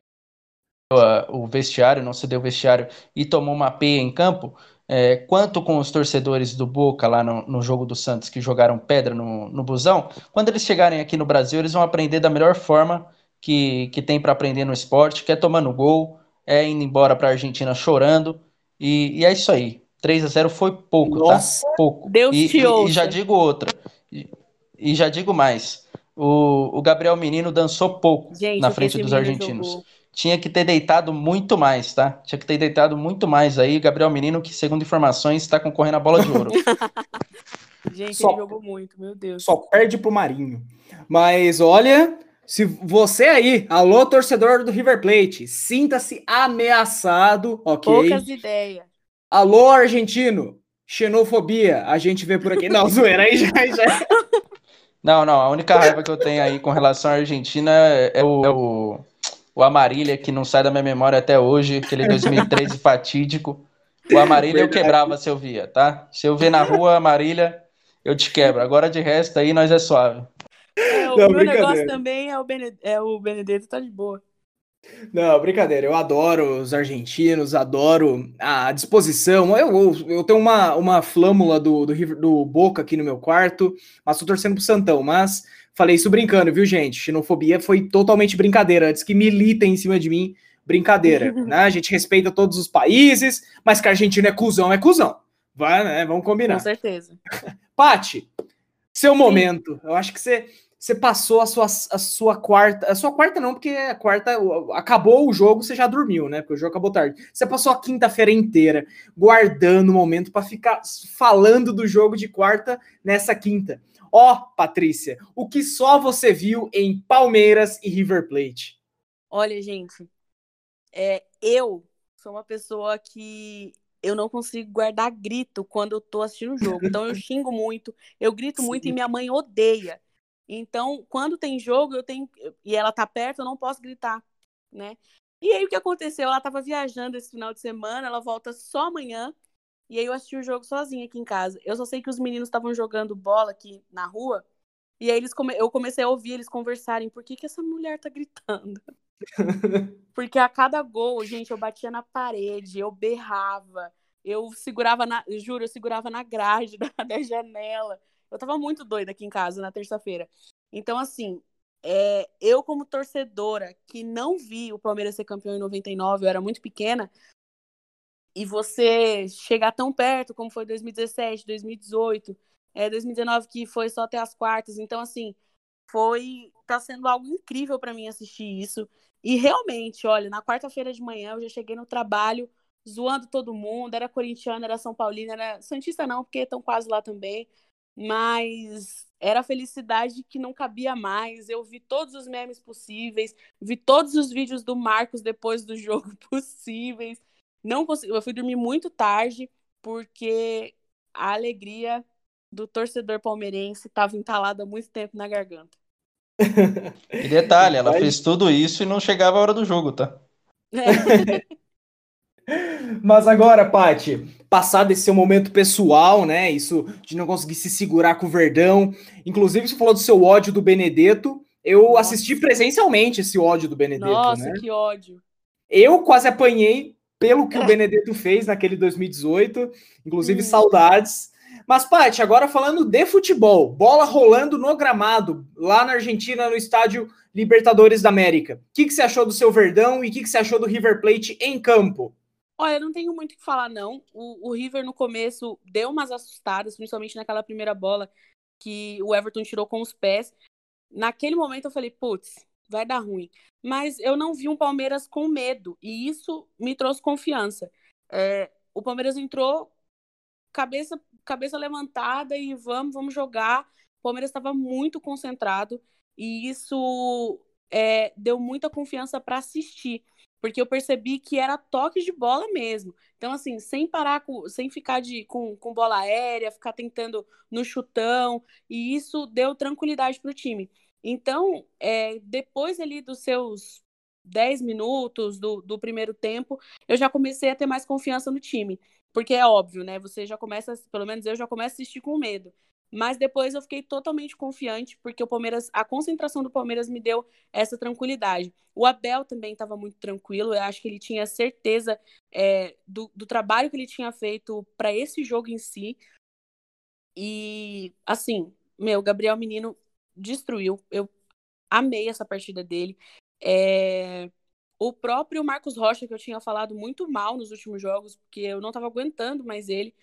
o vestiário, não cedeu o vestiário e tomou uma peia em campo, é, quanto com os torcedores do Boca lá no, no jogo do Santos que jogaram pedra no, no busão, quando eles chegarem aqui no Brasil, eles vão aprender da melhor forma que, que tem para aprender no esporte, que é tomando gol, é indo embora para a Argentina chorando, e, e, é isso aí. 3 a 0 foi pouco, tá? Nossa, tá? Pouco. Deus e, te e, e já digo outra, e, e já digo mais. O, o Gabriel Menino dançou pouco Gente, na frente dos argentinos. Jogou. Tinha que ter deitado muito mais, tá? Tinha que ter deitado muito mais aí. Gabriel Menino, que segundo informações, está concorrendo a bola de ouro. Gente, só, ele jogou muito, meu Deus. Só perde pro Marinho. Mas olha, se você aí, alô torcedor do River Plate, sinta-se ameaçado, ok? Poucas ideias. Alô argentino, xenofobia, a gente vê por aqui. Não, zoeira aí já, já. Não, não, a única raiva que eu tenho aí com relação à Argentina é o, é o, o Amarília, que não sai da minha memória até hoje, aquele 2013 fatídico. O Amarília eu quebrava se eu via, tá? Se eu ver na rua Amarília, eu te quebro. Agora de resto aí nós é suave. É, o não, meu negócio também é o, Bened... é o Benedetto, tá de boa. Não, brincadeira. Eu adoro os argentinos, adoro a disposição. Eu, eu, tenho uma, uma flâmula do, do, do Boca aqui no meu quarto, mas tô torcendo pro Santão. Mas falei isso brincando, viu, gente? Xenofobia foi totalmente brincadeira. Antes que militem em cima de mim, brincadeira. né? A gente respeita todos os países, mas que a Argentina é cuzão, é cuzão. Vai, né? Vamos combinar. Com certeza. Pati, seu Sim. momento. Eu acho que você você passou a sua, a sua quarta. A sua quarta não, porque a quarta acabou o jogo, você já dormiu, né? Porque o jogo acabou tarde. Você passou a quinta-feira inteira guardando o momento para ficar falando do jogo de quarta nessa quinta. Ó, oh, Patrícia, o que só você viu em Palmeiras e River Plate? Olha, gente, é, eu sou uma pessoa que eu não consigo guardar grito quando eu tô assistindo o jogo. Então eu xingo muito, eu grito Sim. muito e minha mãe odeia. Então, quando tem jogo, eu tenho e ela tá perto, eu não posso gritar, né? E aí o que aconteceu? Ela tava viajando esse final de semana, ela volta só amanhã. E aí eu assisti o jogo sozinha aqui em casa. Eu só sei que os meninos estavam jogando bola aqui na rua. E aí eles come... eu comecei a ouvir eles conversarem. Por que, que essa mulher tá gritando? Porque a cada gol, gente, eu batia na parede, eu berrava, eu segurava na. Juro, eu segurava na grade da, da janela. Eu tava muito doida aqui em casa na terça-feira. Então, assim, é, eu como torcedora que não vi o Palmeiras ser campeão em 99, eu era muito pequena, e você chegar tão perto como foi 2017, 2018, é, 2019 que foi só até as quartas, então assim, foi tá sendo algo incrível para mim assistir isso. E realmente, olha, na quarta-feira de manhã eu já cheguei no trabalho zoando todo mundo, era corintiano, era São Paulino, era santista não, porque estão quase lá também mas era felicidade que não cabia mais. Eu vi todos os memes possíveis, vi todos os vídeos do Marcos depois do jogo possíveis. Não consegui, eu fui dormir muito tarde porque a alegria do torcedor palmeirense estava entalada há muito tempo na garganta. E detalhe, ela fez tudo isso e não chegava a hora do jogo, tá? É. Mas agora, Pati, passado esse seu momento pessoal, né? Isso de não conseguir se segurar com o Verdão. Inclusive, você falou do seu ódio do Benedetto. Eu Nossa. assisti presencialmente esse ódio do Benedetto. Nossa, né? que ódio. Eu quase apanhei pelo que o Benedetto fez naquele 2018. Inclusive, hum. saudades. Mas, Paty, agora falando de futebol, bola rolando no gramado, lá na Argentina, no estádio Libertadores da América. O que, que você achou do seu Verdão e o que, que você achou do River Plate em campo? Olha, não tenho muito o que falar, não. O, o, River no começo deu umas assustadas, principalmente naquela primeira bola que o Everton tirou com os pés. Naquele momento eu falei, putz, vai dar ruim. Mas eu não vi um Palmeiras com medo, e isso me trouxe confiança. É, o Palmeiras entrou cabeça, cabeça levantada e vamos, vamos jogar. O Palmeiras estava muito concentrado, e isso é, deu muita confiança para assistir porque eu percebi que era toque de bola mesmo. Então, assim, sem parar, com, sem ficar de, com, com bola aérea, ficar tentando no chutão, e isso deu tranquilidade para o time. Então, é, depois ali dos seus 10 minutos do, do primeiro tempo, eu já comecei a ter mais confiança no time. Porque é óbvio, né? Você já começa, pelo menos eu já começo a assistir com medo. Mas depois eu fiquei totalmente confiante, porque o Palmeiras, a concentração do Palmeiras me deu essa tranquilidade. O Abel também estava muito tranquilo, eu acho que ele tinha certeza é, do, do trabalho que ele tinha feito para esse jogo em si. E, assim, meu, Gabriel Menino destruiu. Eu amei essa partida dele. É... O próprio Marcos Rocha, que eu tinha falado muito mal nos últimos jogos, porque eu não estava aguentando mais ele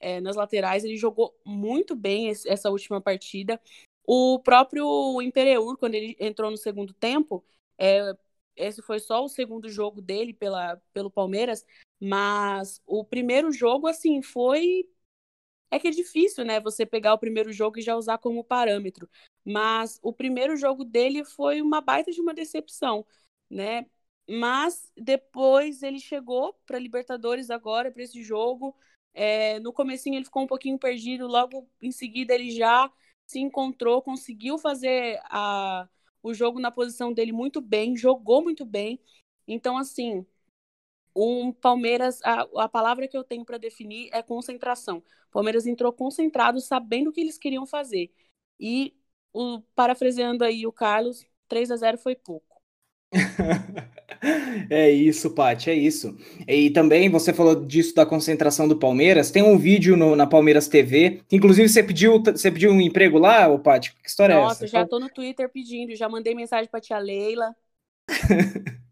é, nas laterais, ele jogou muito bem esse, essa última partida. O próprio Imperiur, quando ele entrou no segundo tempo, é, esse foi só o segundo jogo dele pela, pelo Palmeiras, mas o primeiro jogo, assim, foi. É que é difícil, né? Você pegar o primeiro jogo e já usar como parâmetro. Mas o primeiro jogo dele foi uma baita de uma decepção, né? Mas depois ele chegou para Libertadores agora, para esse jogo. É, no comecinho ele ficou um pouquinho perdido, logo em seguida ele já se encontrou, conseguiu fazer a, o jogo na posição dele muito bem, jogou muito bem. Então, assim, um Palmeiras, a, a palavra que eu tenho para definir é concentração. O Palmeiras entrou concentrado, sabendo o que eles queriam fazer. E, o, parafraseando aí o Carlos, 3 a 0 foi pouco. é isso, Paty, é isso. E também você falou disso da concentração do Palmeiras. Tem um vídeo no, na Palmeiras TV. Inclusive, você pediu, você pediu um emprego lá, ô Paty? Que história Nossa, é essa? Nossa, já tô no Twitter pedindo, já mandei mensagem pra tia Leila.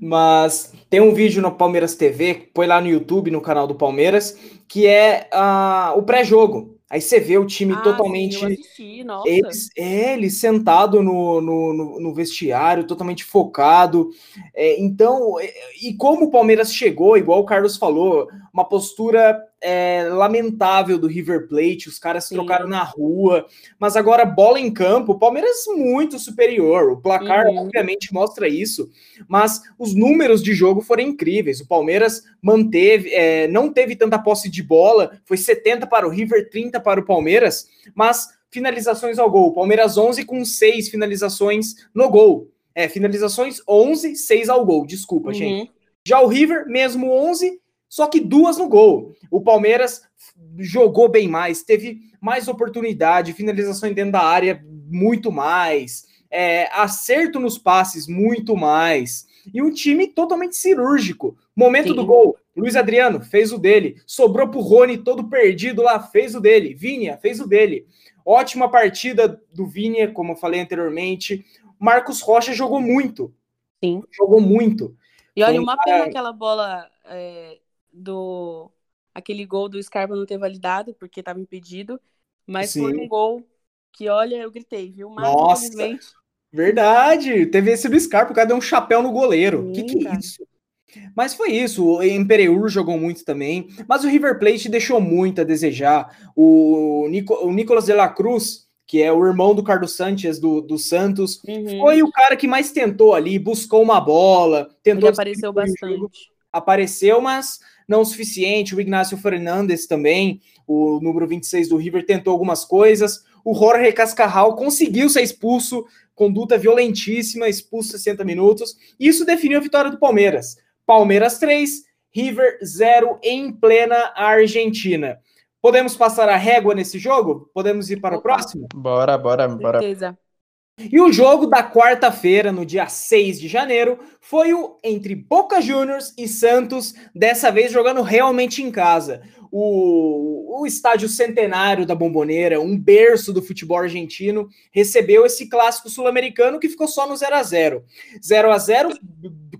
Mas tem um vídeo no Palmeiras TV, põe lá no YouTube, no canal do Palmeiras, que é uh, o pré-jogo. Aí você vê o time ah, totalmente. Sim, assisti, eles, é, ele sentado no, no, no, vestiário, totalmente focado. É, então, e como o Palmeiras chegou, igual o Carlos falou, uma postura é, lamentável do River Plate, os caras Sim. trocaram na rua, mas agora bola em campo, o Palmeiras muito superior, o placar uhum. obviamente mostra isso, mas os números de jogo foram incríveis, o Palmeiras manteve, é, não teve tanta posse de bola, foi 70 para o River, 30 para o Palmeiras, mas finalizações ao gol, Palmeiras 11 com 6 finalizações no gol, é, finalizações 11, 6 ao gol, desculpa, uhum. gente. Já o River, mesmo 11, só que duas no gol. O Palmeiras jogou bem mais, teve mais oportunidade, finalização dentro da área muito mais, é, acerto nos passes muito mais. E um time totalmente cirúrgico. Momento Sim. do gol, Luiz Adriano fez o dele. Sobrou pro Rony todo perdido lá, fez o dele. Vinha fez o dele. Ótima partida do Vinha, como eu falei anteriormente. Marcos Rocha jogou muito. Sim. Jogou muito. E olha, uma pena aquela bola é, do aquele gol do Scarpa não ter validado, porque estava impedido, mas Sim. foi um gol que, olha, eu gritei, viu? Mas, Nossa, verdade! Teve esse do Scarpa, o cara deu um chapéu no goleiro. Sim, que que é isso? Mas foi isso, o Empereur jogou muito também, mas o River Plate deixou muito a desejar. O, Nico, o Nicolas de la Cruz, que é o irmão do Carlos Sanches do, do Santos, uhum. foi o cara que mais tentou ali, buscou uma bola, tentou. Ele apareceu bastante. Apareceu, mas não o suficiente. O Ignacio Fernandes também, o número 26 do River, tentou algumas coisas. O Jorge Cascarral conseguiu ser expulso, conduta violentíssima, expulso 60 minutos. Isso definiu a vitória do Palmeiras. Palmeiras 3, River 0 em plena Argentina. Podemos passar a régua nesse jogo? Podemos ir para o próximo? Bora, bora, bora. Certeza. E o jogo da quarta-feira, no dia 6 de janeiro, foi o entre Boca Juniors e Santos, dessa vez jogando realmente em casa. O, o estádio centenário da Bomboneira, um berço do futebol argentino, recebeu esse clássico sul-americano que ficou só no 0 a 0 0 a 0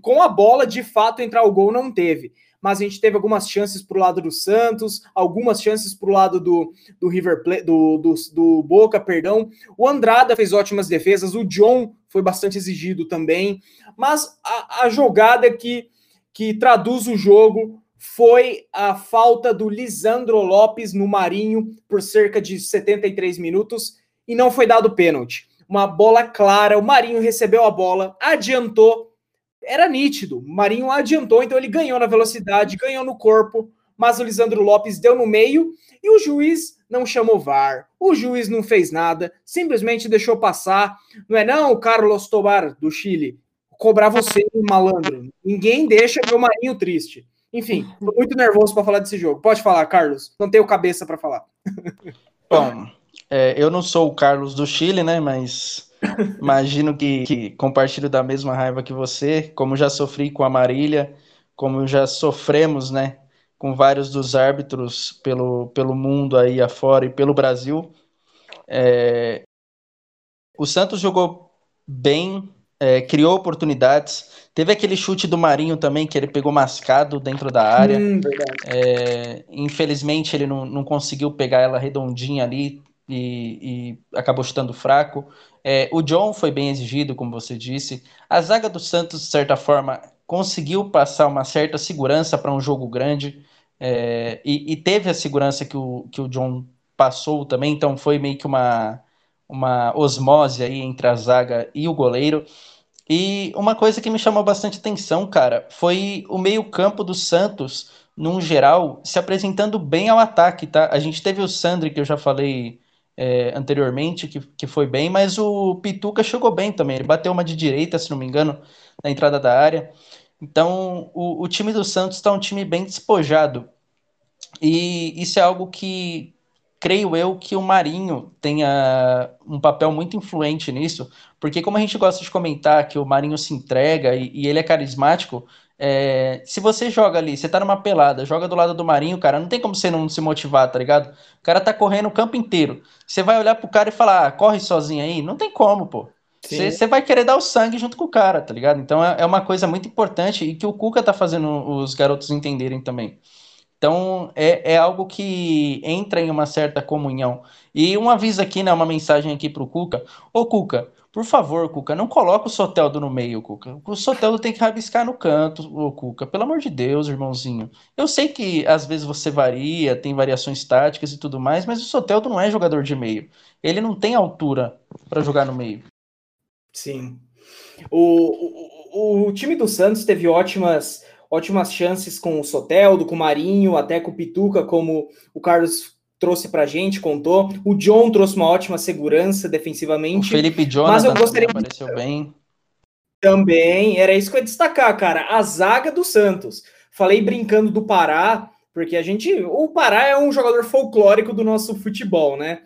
com a bola, de fato, entrar o gol não teve mas a gente teve algumas chances para o lado do Santos, algumas chances para o lado do, do River Plate, do, do, do, Boca, perdão. O Andrada fez ótimas defesas, o John foi bastante exigido também, mas a, a jogada que, que traduz o jogo foi a falta do Lisandro Lopes no Marinho por cerca de 73 minutos e não foi dado pênalti. Uma bola clara, o Marinho recebeu a bola, adiantou, era nítido. Marinho adiantou, então ele ganhou na velocidade, ganhou no corpo, mas o Lisandro Lopes deu no meio e o juiz não chamou VAR. O juiz não fez nada, simplesmente deixou passar. Não é não, o Carlos Tobar do Chile cobrar você, malandro. Ninguém deixa meu Marinho triste. Enfim, tô muito nervoso para falar desse jogo. Pode falar, Carlos. Não tenho cabeça para falar. Bom, é, eu não sou o Carlos do Chile, né? Mas imagino que, que compartilho da mesma raiva que você. Como já sofri com a Marília, como já sofremos, né? Com vários dos árbitros pelo, pelo mundo aí afora e pelo Brasil. É, o Santos jogou bem, é, criou oportunidades. Teve aquele chute do Marinho também, que ele pegou mascado dentro da área. Hum, é, infelizmente, ele não, não conseguiu pegar ela redondinha ali, e, e acabou chutando fraco. É, o John foi bem exigido, como você disse. A zaga do Santos, de certa forma, conseguiu passar uma certa segurança para um jogo grande. É, e, e, teve a segurança que o, que o John passou também, então foi meio que uma, uma osmose aí entre a zaga e o goleiro. E uma coisa que me chamou bastante atenção, cara, foi o meio-campo do Santos, num geral, se apresentando bem ao ataque, tá? A gente teve o Sandri, que eu já falei é, anteriormente, que, que foi bem, mas o Pituca chegou bem também. Ele bateu uma de direita, se não me engano, na entrada da área. Então, o, o time do Santos está um time bem despojado. E isso é algo que creio eu que o Marinho tenha um papel muito influente nisso, porque como a gente gosta de comentar que o Marinho se entrega e, e ele é carismático, é, se você joga ali, você tá numa pelada, joga do lado do Marinho, cara, não tem como você não se motivar, tá ligado? O cara tá correndo o campo inteiro. Você vai olhar pro cara e falar, ah, corre sozinho aí? Não tem como, pô. Você vai querer dar o sangue junto com o cara, tá ligado? Então é, é uma coisa muito importante e que o Cuca tá fazendo os garotos entenderem também. Então é, é algo que entra em uma certa comunhão. E um aviso aqui, né? Uma mensagem aqui pro Cuca. Ô Cuca, por favor, Cuca, não coloca o Soteldo no meio, Cuca. O Soteldo tem que rabiscar no canto, ô Cuca. Pelo amor de Deus, irmãozinho. Eu sei que às vezes você varia, tem variações táticas e tudo mais, mas o Soteldo não é jogador de meio. Ele não tem altura para jogar no meio. Sim. O, o, o time do Santos teve ótimas ótimas chances com o Soteldo, com o Marinho, até com o Pituca, como o Carlos trouxe pra gente, contou. O John trouxe uma ótima segurança defensivamente. O Felipe Jonathan mas eu gostaria apareceu bem. Também, era isso que eu ia destacar, cara. A zaga do Santos. Falei brincando do Pará, porque a gente. O Pará é um jogador folclórico do nosso futebol, né?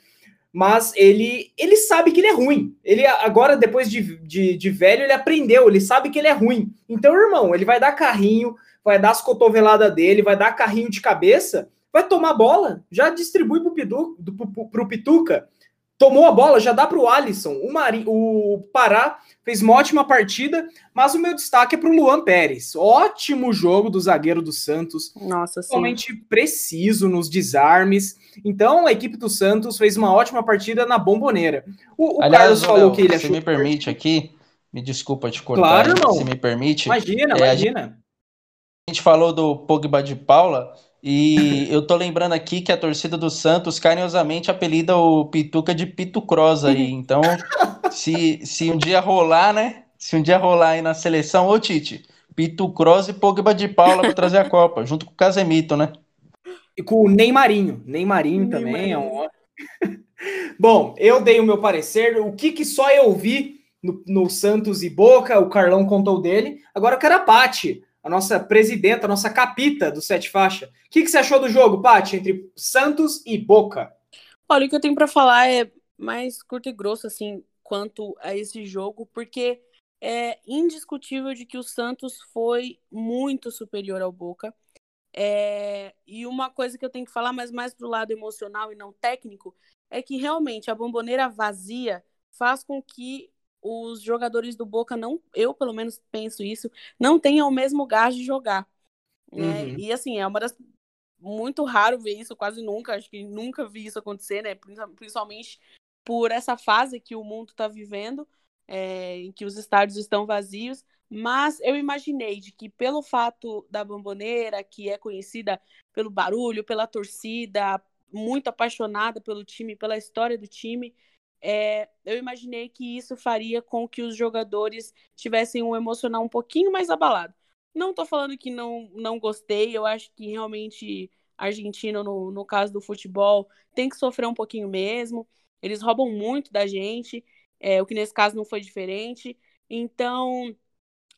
Mas ele, ele sabe que ele é ruim. Ele agora, depois de, de, de velho, ele aprendeu, ele sabe que ele é ruim. Então, irmão, ele vai dar carrinho, vai dar as cotoveladas dele, vai dar carrinho de cabeça vai tomar a bola, já distribui para o pro Pituca. Tomou a bola, já dá para o Alisson. O, Mari, o Pará fez uma ótima partida, mas o meu destaque é para o Luan Pérez. Ótimo jogo do zagueiro do Santos. Nossa, Totalmente preciso nos desarmes. Então, a equipe do Santos fez uma ótima partida na bomboneira. O, o Aliás, Carlos falou que ele achou. Se me permite aqui, me desculpa te cortar, claro, irmão. se me permite. Imagina, é, imagina. A gente falou do Pogba de Paula. E eu tô lembrando aqui que a torcida do Santos carinhosamente apelida o Pituca de Pito Cross aí. Então, se, se um dia rolar, né? Se um dia rolar aí na seleção, ô Tite, Pito Cross e Pogba de Paula para trazer a Copa, junto com o Casemito, né? E com o Neymarinho. Neymarinho também é um Bom, eu dei o meu parecer. O que, que só eu vi no, no Santos e Boca, o Carlão contou dele. Agora eu quero a Pati a nossa presidenta, a nossa capita do Sete Faixa. O que, que você achou do jogo, Paty, entre Santos e Boca? Olha, o que eu tenho para falar é mais curto e grosso, assim, quanto a esse jogo, porque é indiscutível de que o Santos foi muito superior ao Boca. É... E uma coisa que eu tenho que falar, mas mais pro lado emocional e não técnico, é que realmente a bomboneira vazia faz com que os jogadores do Boca não, eu pelo menos penso isso, não tenham o mesmo gás de jogar. Né? Uhum. E assim, é uma das muito raro ver isso, quase nunca, acho que nunca vi isso acontecer, né? Principalmente por essa fase que o mundo está vivendo, é, em que os estádios estão vazios. Mas eu imaginei de que pelo fato da Bomboneira, que é conhecida pelo barulho, pela torcida, muito apaixonada pelo time, pela história do time, é, eu imaginei que isso faria com que os jogadores tivessem um emocional um pouquinho mais abalado. Não estou falando que não, não gostei, eu acho que realmente argentino, no, no caso do futebol, tem que sofrer um pouquinho mesmo. Eles roubam muito da gente, é, o que nesse caso não foi diferente. Então,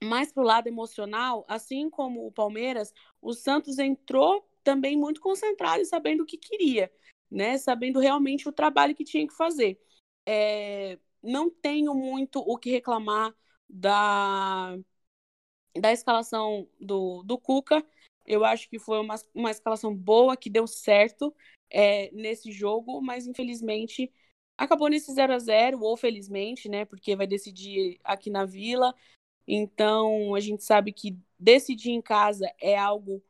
mais pro lado emocional, assim como o Palmeiras, o Santos entrou também muito concentrado e sabendo o que queria. né? Sabendo realmente o trabalho que tinha que fazer. É, não tenho muito o que reclamar da, da escalação do, do Cuca. Eu acho que foi uma, uma escalação boa, que deu certo é, nesse jogo, mas infelizmente acabou nesse 0 a 0 ou felizmente, né? Porque vai decidir aqui na Vila. Então, a gente sabe que decidir em casa é algo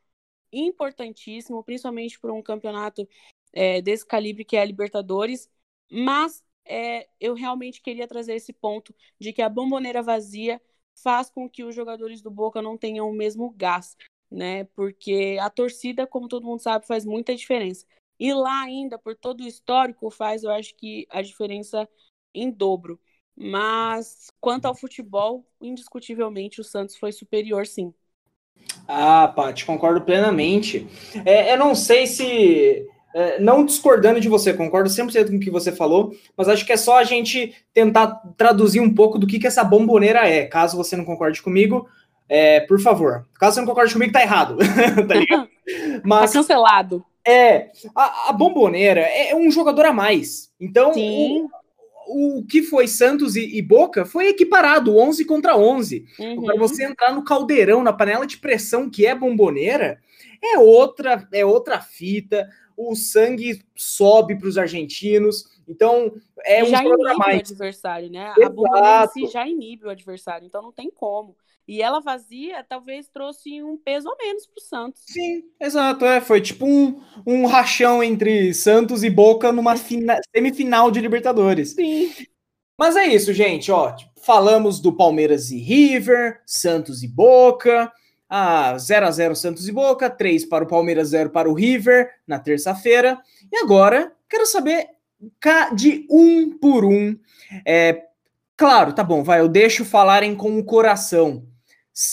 importantíssimo, principalmente para um campeonato é, desse calibre que é a Libertadores. Mas é, eu realmente queria trazer esse ponto de que a bomboneira vazia faz com que os jogadores do Boca não tenham o mesmo gás, né? Porque a torcida, como todo mundo sabe, faz muita diferença. E lá ainda, por todo o histórico, faz, eu acho que a diferença em dobro. Mas quanto ao futebol, indiscutivelmente o Santos foi superior, sim. Ah, Paty, concordo plenamente. É, eu não sei se. É, não discordando de você, concordo 100% com o que você falou, mas acho que é só a gente tentar traduzir um pouco do que, que essa bomboneira é. Caso você não concorde comigo, é, por favor. Caso você não concorde comigo, tá errado. tá ligado? Mas, tá cancelado. É, a, a bomboneira é um jogador a mais. Então, Sim o que foi Santos e, e, Boca foi equiparado, 11 contra 11. Uhum. Para você entrar no caldeirão, na panela de pressão que é bomboneira, é outra, é outra fita. O sangue sobe para os argentinos. Então, é já um inibe mais. o adversário, né? Exato. A bomboneira em si já inibe o adversário, então não tem como. E ela vazia talvez trouxe um peso a menos para o Santos. Sim, exato. É, foi tipo um, um rachão entre Santos e Boca numa fina, semifinal de Libertadores. Sim. Mas é isso, gente. Ó, falamos do Palmeiras e River, Santos e Boca. Ah, 0 a 0 Santos e Boca, 3 para o Palmeiras, 0 para o River na terça-feira. E agora, quero saber de um por um. É, claro, tá bom, vai, eu deixo falarem com o coração.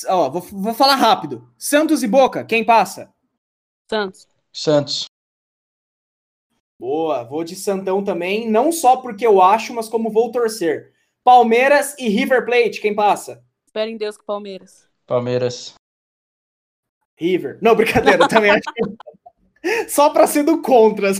Ó, vou, vou falar rápido. Santos e Boca, quem passa? Santos. Santos. Boa, vou de Santão também, não só porque eu acho, mas como vou torcer. Palmeiras e River Plate, quem passa? Espero em Deus que Palmeiras. Palmeiras. River. Não, brincadeira, também acho que... Só para ser do contra.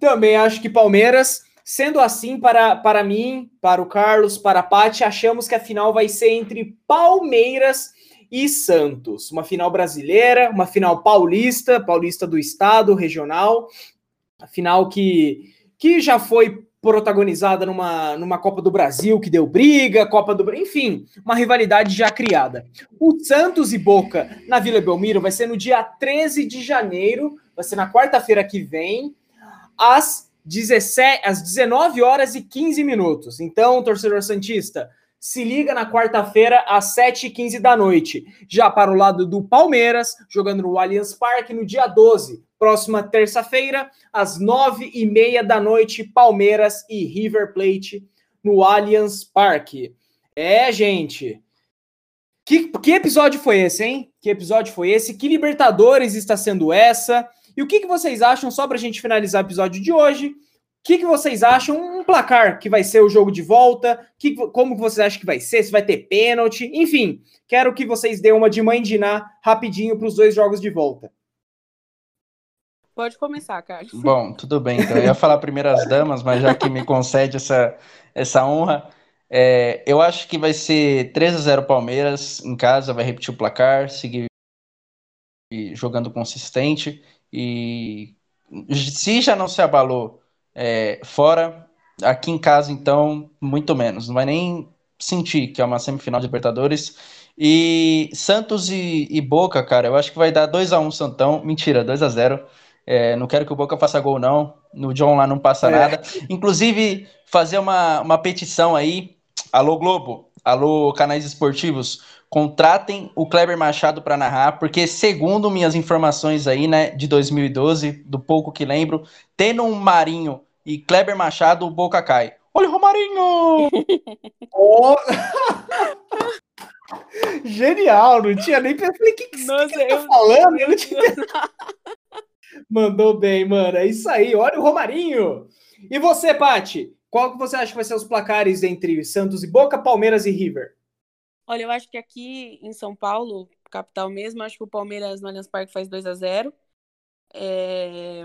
também acho que Palmeiras. Sendo assim, para, para mim, para o Carlos, para a Paty, achamos que a final vai ser entre Palmeiras e Santos. Uma final brasileira, uma final paulista, paulista do estado, regional. A final que, que já foi protagonizada numa, numa Copa do Brasil que deu briga, Copa do enfim, uma rivalidade já criada. O Santos e Boca na Vila Belmiro vai ser no dia 13 de janeiro, vai ser na quarta-feira que vem, às 17, às 19 horas e 15 minutos. Então, torcedor Santista, se liga na quarta-feira, às 7h15 da noite. Já para o lado do Palmeiras, jogando no Allianz Parque no dia 12. Próxima terça-feira, às 9h30 da noite, Palmeiras e River Plate no Allianz Parque. É, gente. Que, que episódio foi esse, hein? Que episódio foi esse? Que Libertadores está sendo essa? E o que, que vocês acham, só para a gente finalizar o episódio de hoje, o que, que vocês acham? Um placar que vai ser o jogo de volta? Que, como vocês acham que vai ser? Se vai ter pênalti? Enfim, quero que vocês dêem uma de mãe de Ná rapidinho para os dois jogos de volta. Pode começar, Carlos. Bom, tudo bem. Então, eu ia falar primeiro as damas, mas já que me concede essa, essa honra, é, eu acho que vai ser 3 a 0 Palmeiras em casa, vai repetir o placar, seguir jogando consistente. E se já não se abalou é, fora, aqui em casa, então, muito menos. Não vai nem sentir que é uma semifinal de Libertadores. E Santos e, e Boca, cara, eu acho que vai dar 2 a 1 um, Santão. Mentira, 2 a 0 é, Não quero que o Boca faça gol, não. No John lá não passa é. nada. Inclusive, fazer uma, uma petição aí. Alô, Globo. Alô, canais esportivos contratem o Kleber Machado para narrar, porque segundo minhas informações aí, né, de 2012, do pouco que lembro, tendo um Marinho e Kleber Machado, o Boca cai. Olha o Romarinho! oh. Genial, não tinha nem pensado. O que, que Nossa, você tá falando? Eu não tinha... Mandou bem, mano. É isso aí. Olha o Romarinho. E você, Pati? Qual que você acha que vai ser os placares entre Santos e Boca, Palmeiras e River? Olha, eu acho que aqui em São Paulo, capital mesmo, acho que o Palmeiras no Allianz Parque faz 2 a 0 é...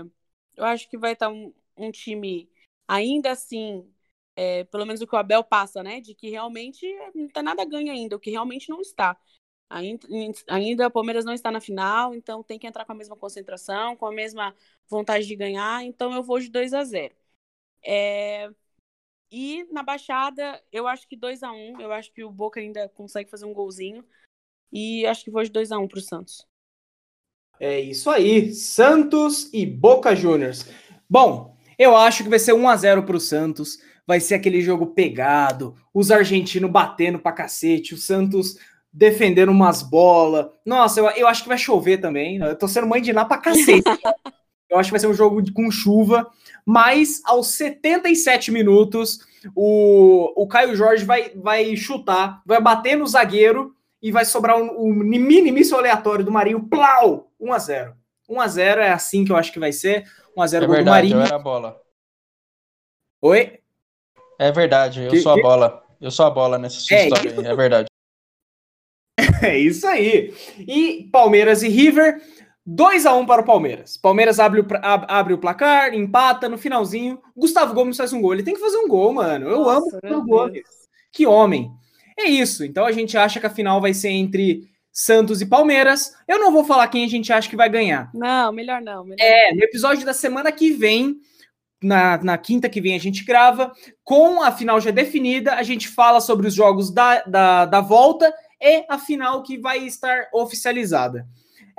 Eu acho que vai estar tá um, um, time ainda assim, é, pelo menos o que o Abel passa, né? De que realmente não tem nada ganho ainda, o que realmente não está. Ainda, ainda o Palmeiras não está na final, então tem que entrar com a mesma concentração, com a mesma vontade de ganhar. Então eu vou de 2 a 0 é, E na Baixada, eu acho que 2 a 1 Eu acho que o Boca ainda consegue fazer um golzinho. E acho que vou de 2 a 1 para o Santos. É isso aí, Santos e Boca Juniors. Bom, eu acho que vai ser 1 a 0 para o Santos. Vai ser aquele jogo pegado, os argentinos batendo pra cacete, o Santos defendendo umas bolas. Nossa, eu, eu acho que vai chover também. Eu tô sendo mãe de Ná pra cacete. eu acho que vai ser um jogo com chuva. Mas aos 77 minutos, o, o Caio Jorge vai, vai chutar, vai bater no zagueiro e vai sobrar um, um mini míssil aleatório do Marinho. Plau! 1 a 0 1 a 0 é assim que eu acho que vai ser. 1 a 0 é gol verdade, do Marinho. Eu era a bola. Oi? É verdade, eu que, sou a bola. Eu sou a bola nessa é, história aí, é verdade. É isso aí. E Palmeiras e River, 2 a 1 para o Palmeiras. Palmeiras abre o, abre o placar, empata no finalzinho. Gustavo Gomes faz um gol. Ele tem que fazer um gol, mano. Eu Nossa, amo o Gomes. Que homem. É isso. Então a gente acha que a final vai ser entre Santos e Palmeiras. Eu não vou falar quem a gente acha que vai ganhar. Não, melhor não. Melhor é, no episódio da semana que vem, na, na quinta que vem a gente grava, com a final já definida, a gente fala sobre os jogos da, da, da volta e a final que vai estar oficializada.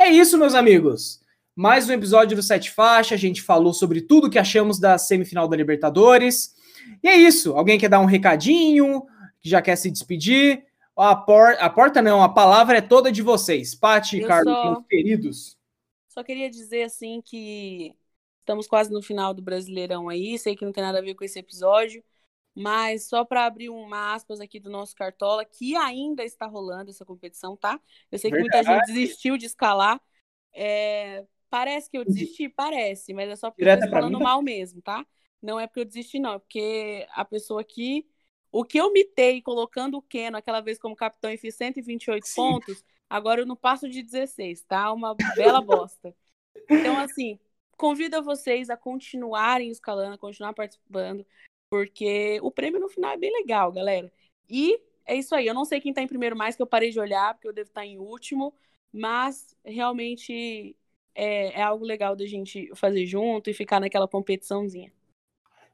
É isso, meus amigos. Mais um episódio do Sete Faixa. A gente falou sobre tudo que achamos da semifinal da Libertadores. E é isso. Alguém quer dar um recadinho? Que já quer se despedir? A, por... a porta não, a palavra é toda de vocês. Pati e Carlos, só... meus queridos. Só queria dizer assim que estamos quase no final do Brasileirão aí. Sei que não tem nada a ver com esse episódio. Mas só para abrir uma aspas aqui do nosso Cartola, que ainda está rolando essa competição, tá? Eu sei que Verdade. muita gente desistiu de escalar. É... Parece que eu desisti? Parece, mas é só porque Direta eu tô falando mim, mal mesmo, tá? Não é porque eu desisti, não. É porque a pessoa aqui. O que eu mitei colocando o Keno aquela vez como capitão e fiz 128 Sim. pontos, agora eu não passo de 16, tá? Uma bela bosta. Então, assim, convido vocês a continuarem escalando, a continuar participando porque o prêmio no final é bem legal, galera. E é isso aí. Eu não sei quem tá em primeiro mais, que eu parei de olhar, porque eu devo estar tá em último, mas realmente é, é algo legal da gente fazer junto e ficar naquela competiçãozinha.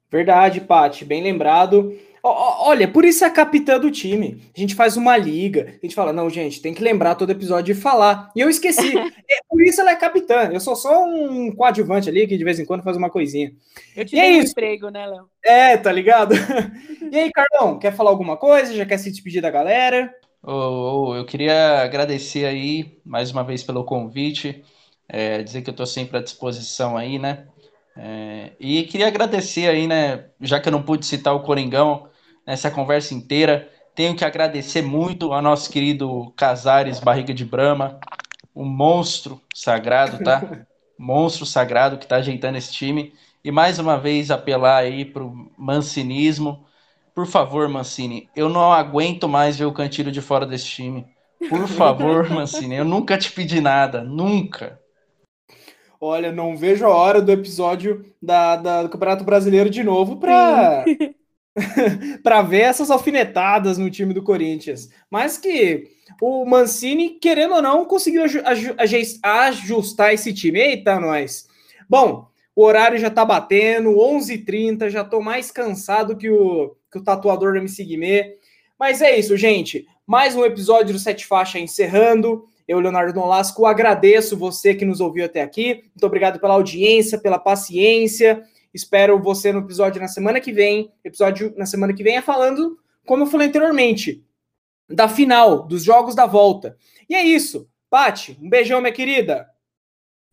Verdade, Pati, bem lembrado. Olha, por isso é a capitã do time. A gente faz uma liga, a gente fala, não, gente, tem que lembrar todo episódio de falar. E eu esqueci. é, por isso ela é capitã. Eu sou só um coadjuvante ali que de vez em quando faz uma coisinha. Eu te e dei é um isso. emprego, né, Léo? É, tá ligado? e aí, Carlão, quer falar alguma coisa? Já quer se despedir da galera? Oh, oh, eu queria agradecer aí mais uma vez pelo convite. É, dizer que eu estou sempre à disposição aí, né? É, e queria agradecer aí, né? Já que eu não pude citar o Coringão nessa conversa inteira, tenho que agradecer muito ao nosso querido Casares Barriga de Brama, um monstro sagrado, tá? monstro sagrado que está ajeitando esse time. E mais uma vez apelar aí pro mancinismo. Por favor, Mancini, eu não aguento mais ver o Cantilho de fora desse time. Por favor, Mancini, eu nunca te pedi nada, nunca. Olha, não vejo a hora do episódio da, da do Campeonato Brasileiro de novo para para ver essas alfinetadas no time do Corinthians. Mas que o Mancini, querendo ou não, conseguiu ajustar esse time. Eita, nós! Bom, o horário já tá batendo, 11h30, já tô mais cansado que o, que o tatuador da MC Guimê. Mas é isso, gente. Mais um episódio do Sete Faixa encerrando. Eu, Leonardo Nolasco, agradeço você que nos ouviu até aqui. Muito obrigado pela audiência, pela paciência. Espero você no episódio na semana que vem. Episódio na semana que vem é falando, como eu falei anteriormente, da final, dos jogos da volta. E é isso. Pati, um beijão, minha querida.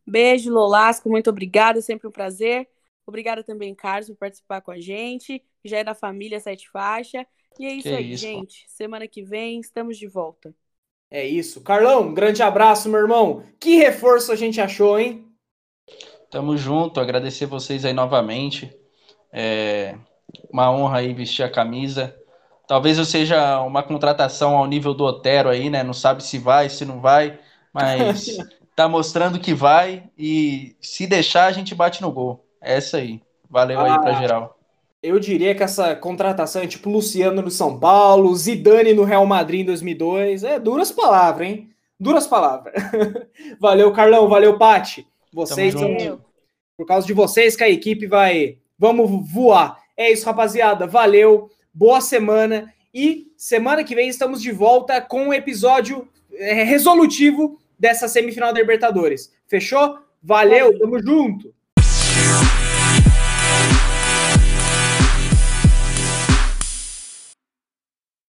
Beijo, Lolasco, muito obrigada, sempre um prazer. Obrigada também, Carlos, por participar com a gente. Já é da família Sete Faixa. E é isso que aí, isso, gente. Semana que vem estamos de volta. É isso. Carlão, um grande abraço, meu irmão. Que reforço a gente achou, hein? Tamo junto, agradecer vocês aí novamente. É uma honra aí vestir a camisa. Talvez eu seja uma contratação ao nível do Otero aí, né? Não sabe se vai, se não vai, mas tá mostrando que vai e se deixar a gente bate no gol. É essa aí. Valeu ah, aí pra geral. Eu diria que essa contratação é tipo Luciano no São Paulo, Zidane no Real Madrid em 2002. É duras palavras, hein? Duras palavras. valeu, Carlão. Valeu, Pati. Vocês são. Por causa de vocês que a equipe vai. Vamos voar. É isso, rapaziada. Valeu. Boa semana. E semana que vem estamos de volta com um episódio é, resolutivo dessa semifinal da Libertadores. Fechou? Valeu, tamo junto!